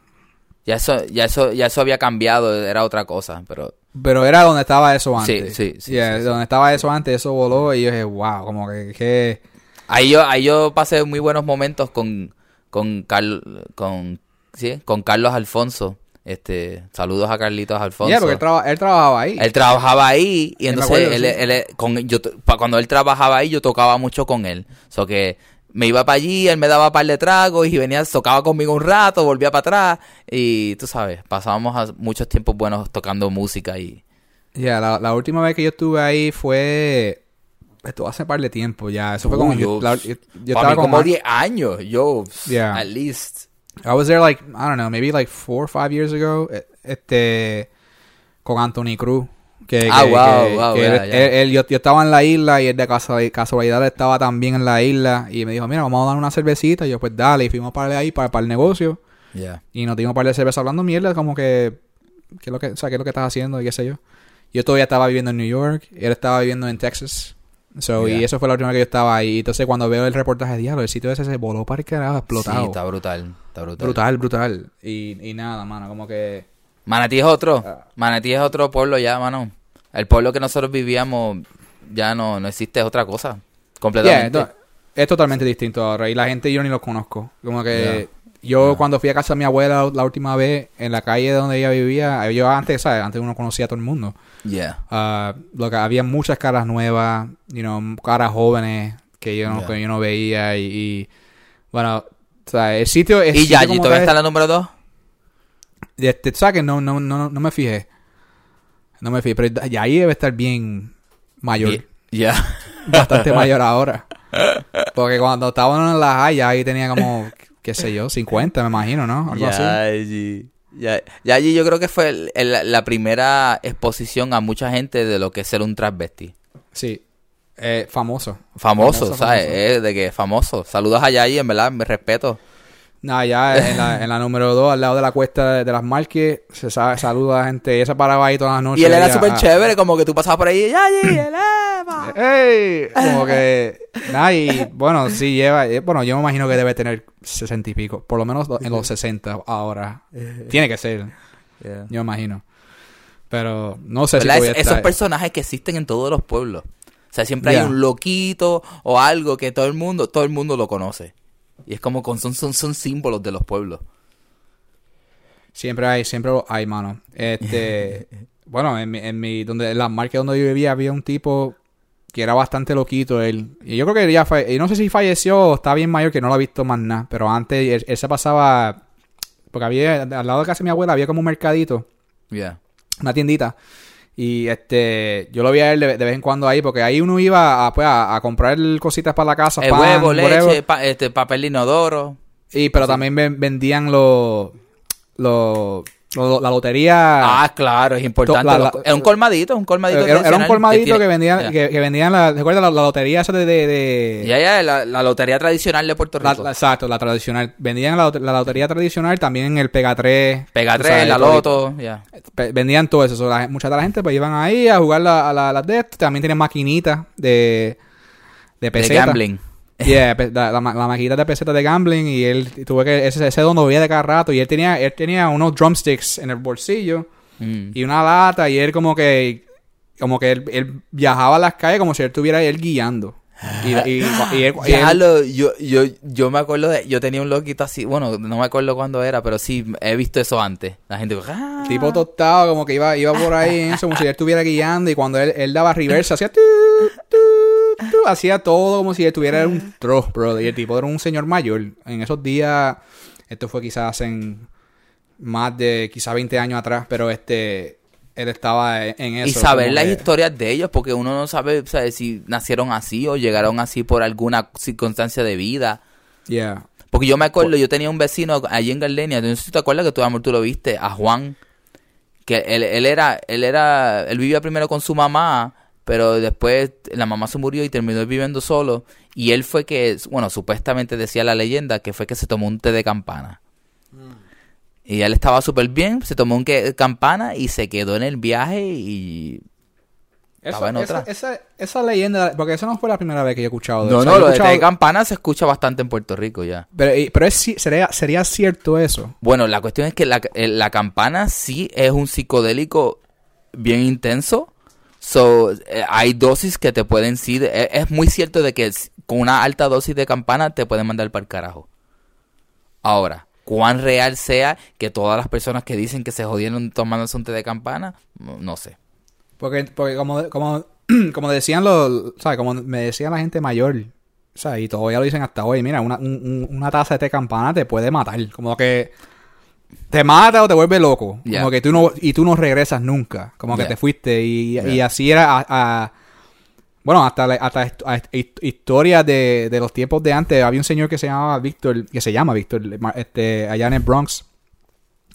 D: Ya eso, ya eso, ya eso había cambiado, era otra cosa, pero
B: Pero era donde estaba eso antes.
D: sí, sí,
B: Yeah,
D: sí, sí.
B: Donde estaba eso antes, eso voló y yo dije, wow, como que... que
D: ahí yo, ahí yo pasé muy buenos momentos con, con Carl, con, sí, con Carlos Alfonso. Este, saludos a Carlitos Alfonso.
B: Yeah, porque él, traba- él trabajaba ahí.
D: Él trabajaba ahí y entonces
B: acuerdo,
D: él,
B: sí.
D: él- con, yo, cuando él trabajaba ahí yo tocaba mucho con él. So que me iba para allí, él me daba un par de tragos y venía, tocaba conmigo un rato, volvía para atrás y tú sabes, pasábamos muchos tiempos buenos tocando música y...
B: Yeah, la, la última vez que yo estuve ahí fue... Esto hace par de tiempo ya. Eso fue como...
D: Uh,
B: yo,
D: yo-
B: la- yo- yo estaba
D: como... 10 años, yo,
B: Yeah.
D: at least.
B: I was there like, I don't know, maybe like four or five years ago. eh, Este... Con Anthony Cruz. Que,
D: Ah,
B: que-
D: wow,
B: que-
D: wow,
B: que
D: ya,
B: él-
D: ya.
B: él- él- yo, yo estaba en la isla y él de casualidad estaba también en la isla y me dijo, mira, vamos a dar una cervecita. Y yo, pues dale, y fuimos para ahí, para, para el negocio.
D: Yeah.
B: Y nos dimos un par de cerveza hablando mierda, como que, ¿qué es lo que, o sea, qué es lo que estás haciendo y qué sé yo. Yo todavía estaba viviendo en New York, él estaba viviendo en Texas. So, Y eso fue la última vez que yo estaba ahí. Entonces cuando veo el reportaje de diablo, el sitio ese se voló para el carajo, explotado.
D: Sí, está brutal. Está brutal.
B: brutal, brutal. Y, y nada, mano, como que...
D: Manatí es otro.
B: Ah.
D: Manatí es otro pueblo ya, mano. El pueblo que nosotros vivíamos ya no, no existe, es otra cosa. Completamente.
B: es totalmente distinto ahora. Y la gente yo ni los conozco. Como que yo
D: Yeah.
B: cuando fui a casa de mi abuela la última vez, en la calle donde ella vivía, yo antes, ¿sabes? Antes uno conocía a todo el mundo.
D: Yeah.
B: Ah, lo que había muchas caras nuevas, you know, caras jóvenes que yo no,
D: Yeah.
B: que yo no veía y, y, bueno, o sea, el sitio el
D: ¿Y Yayi
B: como
D: todavía está la número dos?
B: este, ¿sabes que no, no, no, no me fijé? No me fijé, pero ya ahí debe estar bien mayor,
D: Ya.
B: bastante mayor ahora. Porque cuando estábamos en la high, ya ahí tenía como, qué sé yo, 50 me imagino, ¿no? Algo así.
D: Yayi. Ya- Yayi yo creo que fue el- el- la primera exposición a mucha gente de lo que es ser un transvesti.
B: Sí, eh, famoso.
D: Famoso,
B: Famoso,
D: ¿sabes?
B: famoso.
D: Eh, de que famoso. Saludos a Yayi, en verdad, me respeto.
B: Nada, ya en la, en la número 2, al lado de la cuesta de, de las Marques, se sabe, saluda a la gente. Ella se paraba ahí todas las noches.
D: Y él era súper chévere, como que tú pasabas por ahí, Yayi, eleva.
B: ¡Ey! Como que. Nada, y bueno, sí lleva. eh, Bueno, yo me imagino que debe tener 60 y pico. Por lo menos en los 60 ahora. Tiene que ser,
D: Yeah.
B: yo me imagino. Pero no sé
D: ¿Verdad? Es- esos personajes que existen en todos los pueblos. O sea, siempre
B: Yeah.
D: hay un loquito o algo que todo el mundo, todo el mundo lo conoce. Y es como con, son, son, son símbolos de los pueblos.
B: Siempre hay, siempre hay, mano. Este. bueno, en mi, en mi. Donde, en la marca donde yo vivía había un tipo que era bastante loquito él. Y yo creo que ya fue. Y no sé si falleció o está bien mayor que no lo ha visto más nada. Pero antes él, él se pasaba. Porque había. Al lado de casa de mi abuela había como un mercadito.
D: Yeah.
B: una tiendita. Y este, yo lo vi a él de, de vez en cuando ahí, porque ahí uno iba a, pues, a, a comprar cositas para la casa,
D: El
B: pan,
D: huevo, leche, pa- este, papel inodoro.
B: Y pero también ven- vendían los, los- la lotería.
D: Ah, claro, es importante.
B: la-
D: es un colmadito, un colmadito.
B: era, era un colmadito que, vendían,
D: Yeah.
B: que, que vendían la, ¿recuerdas la, la lotería esa de, de, de-
D: Ya, ya, la, lotería tradicional de Puerto Rico.
B: exacto, la tradicional. Vendían la, la lotería tradicional, también el Pega 3.
D: Pega
B: tú
D: 3,
B: sabes,
D: la loto, ya.
B: Vendían todo eso. So, mucha de la gente pues iban ahí a jugar la- a la- las de. También tenían maquinitas de, de
D: De gambling.
B: Yeah, la, la, la maquinita de peseta de gambling y él tuve que ese, ese don lo veía de cada rato y él tenía él tenía unos drumsticks en el bolsillo
D: Mm.
B: y una lata y él como que como que él, él viajaba a las calles como si él estuviera él guiando y, y, y él,
D: Ya lo- yo, yo, yo me acuerdo de, yo tenía un loquito así, bueno, no me acuerdo cuándo era, pero sí, he visto eso antes. La gente, ah.
B: tipo tostado como que iba iba por ahí eso como si él estuviera guiando y cuando él, él daba reversa hacía tu, tu, hacía todo como si estuviera en un trough bro. Y el tipo era un señor mayor. En esos días esto fue quizás en más de quizás 20 años atrás pero este él estaba en en eso
D: y saber las
B: que-
D: historias de ellos, porque uno no sabe, o sea, si nacieron así o llegaron así por alguna circunstancia de vida.
B: yeah.
D: Porque yo me acuerdo, yo tenía un vecino allí en Gardenia, no sé si te acuerdas que tú, amor, tú lo viste, a Juan, que él, él era, él era, él vivía primero con su mamá, pero después la mamá se murió y terminó viviendo solo, y él fue que, bueno, supuestamente decía la leyenda, que fue que se tomó un té de campana. Y él estaba súper bien, se tomó un té de campana y se quedó en el viaje y... Estaba en
B: esa,
D: otra.
B: esa, esa leyenda porque eso no fue la primera vez que yo he escuchado de
D: No,
B: eso.
D: no, lo de té de campana se escucha bastante en Puerto Rico ya.
B: pero, y- pero es, sería, sería cierto eso
D: Bueno, la cuestión es que la, eh, la campana sí es un psicodélico bien intenso. So, eh, hay dosis que te pueden sí. eh, es muy cierto de que con una alta dosis de campana te pueden mandar para el carajo. Ahora, cuán real sea que todas las personas que dicen que se jodieron tomándose un té de campana, no sé.
B: Porque, porque como, como, como decían los, ¿sabes? Como me decía la gente mayor, sea, y todavía lo dicen hasta hoy, mira, una, un- un- una taza de té campana te puede matar. Como que te mata o te vuelve loco. Como que tú no, y tú no regresas nunca. Como que te fuiste. Y, y así era a, a- bueno, hasta, la- hasta historias de, de los tiempos de antes. Había un señor que se llamaba Víctor, que se llama Víctor, este, allá en el Bronx,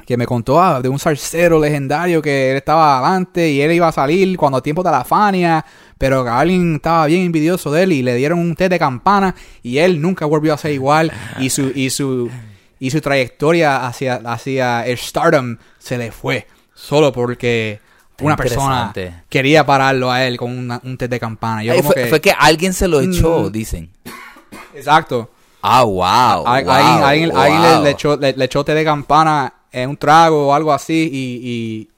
B: que me contó ah, de un salsero legendario que él estaba adelante y él iba a salir cuando tiempo de la Fania, pero que alguien estaba bien envidioso de él y le dieron un té de campana y él nunca volvió a ser igual y su y su y su trayectoria hacia hacia el stardom se le fue solo porque una persona quería pararlo a él con una- un té de campana. Yo
D: Ay,
B: como
D: fue,
B: que-
D: fue que alguien se lo echó,
B: Mm.
D: dicen.
B: Exacto.
D: Ah, wow.
B: Al-
D: wow,
B: alguien alguien- alguien le-
D: wow.
B: le, echó, le, le echó té de campana en un trago o algo así y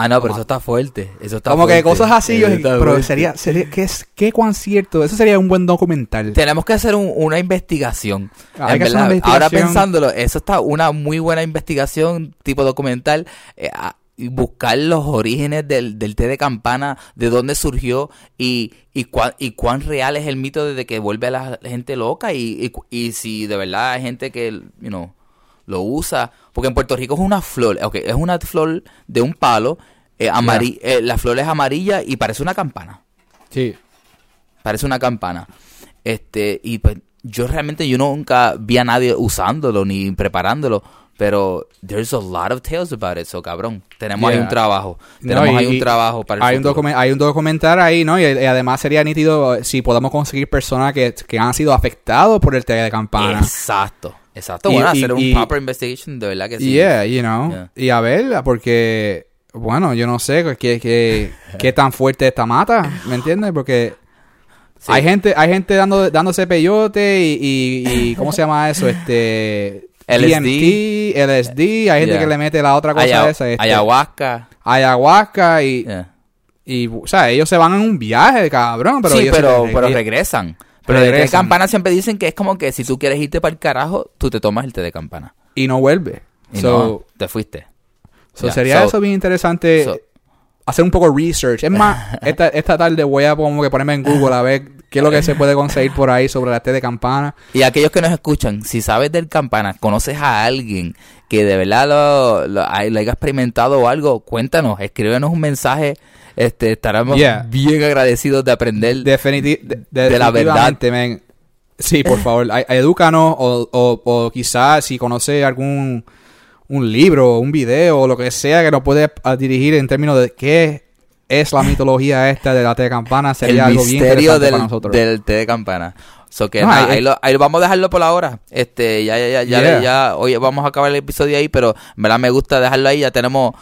D: Ah, no, pero eso está fuerte. Eso está
B: como que
D: fuerte.
B: cosas así. yo pero
D: fuerte.
B: sería, sería ¿qué, es, ¿qué cuán cierto? Eso sería un buen documental.
D: Tenemos que hacer un- una investigación. En
B: que una
D: verdad, Ahora pensándolo, eso está una muy buena investigación tipo documental. eh, a- y buscar los orígenes del, del té de campana, de dónde surgió y, y, cuán, y cuán real es el mito de que vuelve a la gente loca y, y, y si de verdad hay gente que, you know, lo usa. Porque en Puerto Rico es una flor, ok, es una flor de un palo, eh, amari- eh, la flor es amarilla y parece una campana
B: Sí.
D: parece una campana. Este, y pues yo realmente yo nunca vi a nadie usándolo ni preparándolo, pero there's a lot of tales about it, so cabrón. Tenemos ahí un trabajo.
B: No,
D: Tenemos
B: y-
D: ahí un trabajo para el
B: hay un, hay un documental ahí, ¿no? Y, y además sería nítido si podemos conseguir personas que, que han sido afectados por el té de campana.
D: Exacto, exacto.
B: Y-
D: bueno,
B: y-
D: hacer un proper investigation, de verdad que sí.
B: Yeah, you know.
D: Yeah.
B: Y a ver, porque, bueno, yo no sé qué, qué, qué tan fuerte esta mata, ¿me entiendes? Porque
D: Sí.
B: hay gente hay gente dando, dándose peyote y, y, y ¿cómo se llama eso? Este...
D: LSD.
B: DMT, LSD, hay gente
D: Yeah.
B: que le mete la otra cosa
D: Aya-
B: esa. Este,
D: ayahuasca.
B: ayahuasca y,
D: yeah.
B: y, o sea, ellos se van en un viaje, cabrón, pero
D: sí,
B: ellos
D: pero,
B: se-
D: pero regresan. Pero el té de campana siempre dicen que es como que si tú quieres irte para el carajo, tú te tomas el té de campana.
B: y no vuelve.
D: Y
B: So,
D: no, te fuiste.
B: so sería
D: so-
B: eso bien interesante
D: so-
B: hacer un poco de research. Es más, esta, esta tarde voy a como que ponerme en Google a ver qué es lo que se puede conseguir por ahí sobre la té de campana.
D: Y aquellos que nos escuchan, si sabes del campana, conoces a alguien que de verdad lo, lo, lo haya experimentado o algo, cuéntanos, escríbenos un mensaje. Este, estaremos
B: Yeah.
D: bien agradecidos de aprender.
B: Definiti- de,
D: De la verdad.
B: Sí, por favor, edúcanos o, o, o quizás si conoce algún un libro, un video o lo que sea que nos puede dirigir en términos de qué es la mitología esta de la té de campana,
D: el
B: sería algo bien interesante
D: del,
B: para nosotros.
D: del té de campana. So que
B: No,
D: nada,
B: hay-
D: ahí, lo, ahí lo vamos a dejarlo por ahora. Este, ya, ya, ya, ya, ya, hoy vamos a acabar el episodio ahí, pero en verdad me gusta dejarlo ahí. Ya tenemos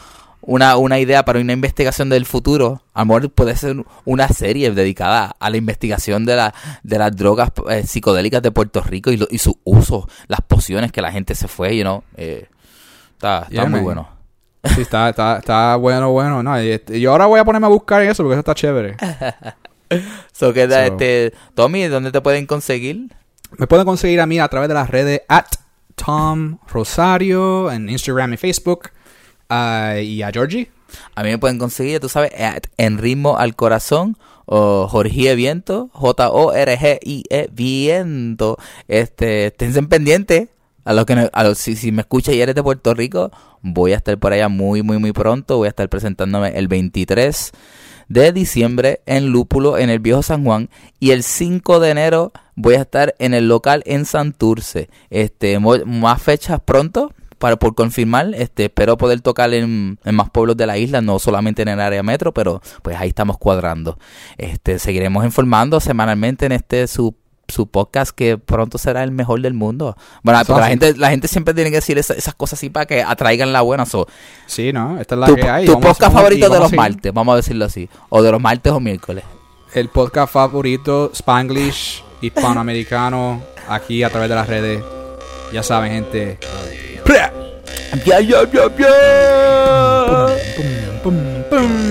D: una, una idea para una investigación del futuro. A lo mejor puede ser una serie dedicada a la investigación de, la, de las drogas eh, psicodélicas de Puerto Rico y, lo- y su uso, las pociones que la gente se fue, you know. Eh, está está
B: Yeah,
D: muy
B: man.
D: bueno.
B: Sí, está, está, está bueno, bueno. No, y este- yo ahora voy a ponerme a buscar eso porque eso está chévere.
D: So que,
B: So-
D: este, Tommy, ¿dónde te pueden conseguir?
B: Me pueden conseguir a mí a través de las redes at Tom Rosario en Instagram y Facebook. Ah, y a Georgie.
D: A mí me pueden conseguir, tú sabes, at en ritmo al corazón o Jorge Viento, J-O-R-G-I-E Viento. Este, esténse pendientes. A los que a los, si, si me escuchas y eres de Puerto Rico, voy a estar por allá muy, muy, muy pronto. Voy a estar presentándome el 23 de diciembre en Lúpulo, en el Viejo San Juan. Y el 5 de enero voy a estar en el local en Santurce. Este, más fechas pronto para por confirmar. Este, espero poder tocar en, en más pueblos de la isla, no solamente en el área metro, pero pues ahí estamos cuadrando. Este, seguiremos informando semanalmente en este su su podcast que pronto será el mejor del mundo. Bueno, porque la gente, la gente siempre tiene que decir esa- esas cosas así para que atraigan la buena. So,
B: Sí, ¿no? Esta es la
D: tu
B: que hay.
D: tu podcast favorito de los martes, vamos a decirlo así. O de los martes o miércoles.
B: El podcast favorito, Spanglish, hispanoamericano, aquí a través de las redes. Ya saben, gente.
D: Ya, ya, ya, ya.
B: Pum, pum.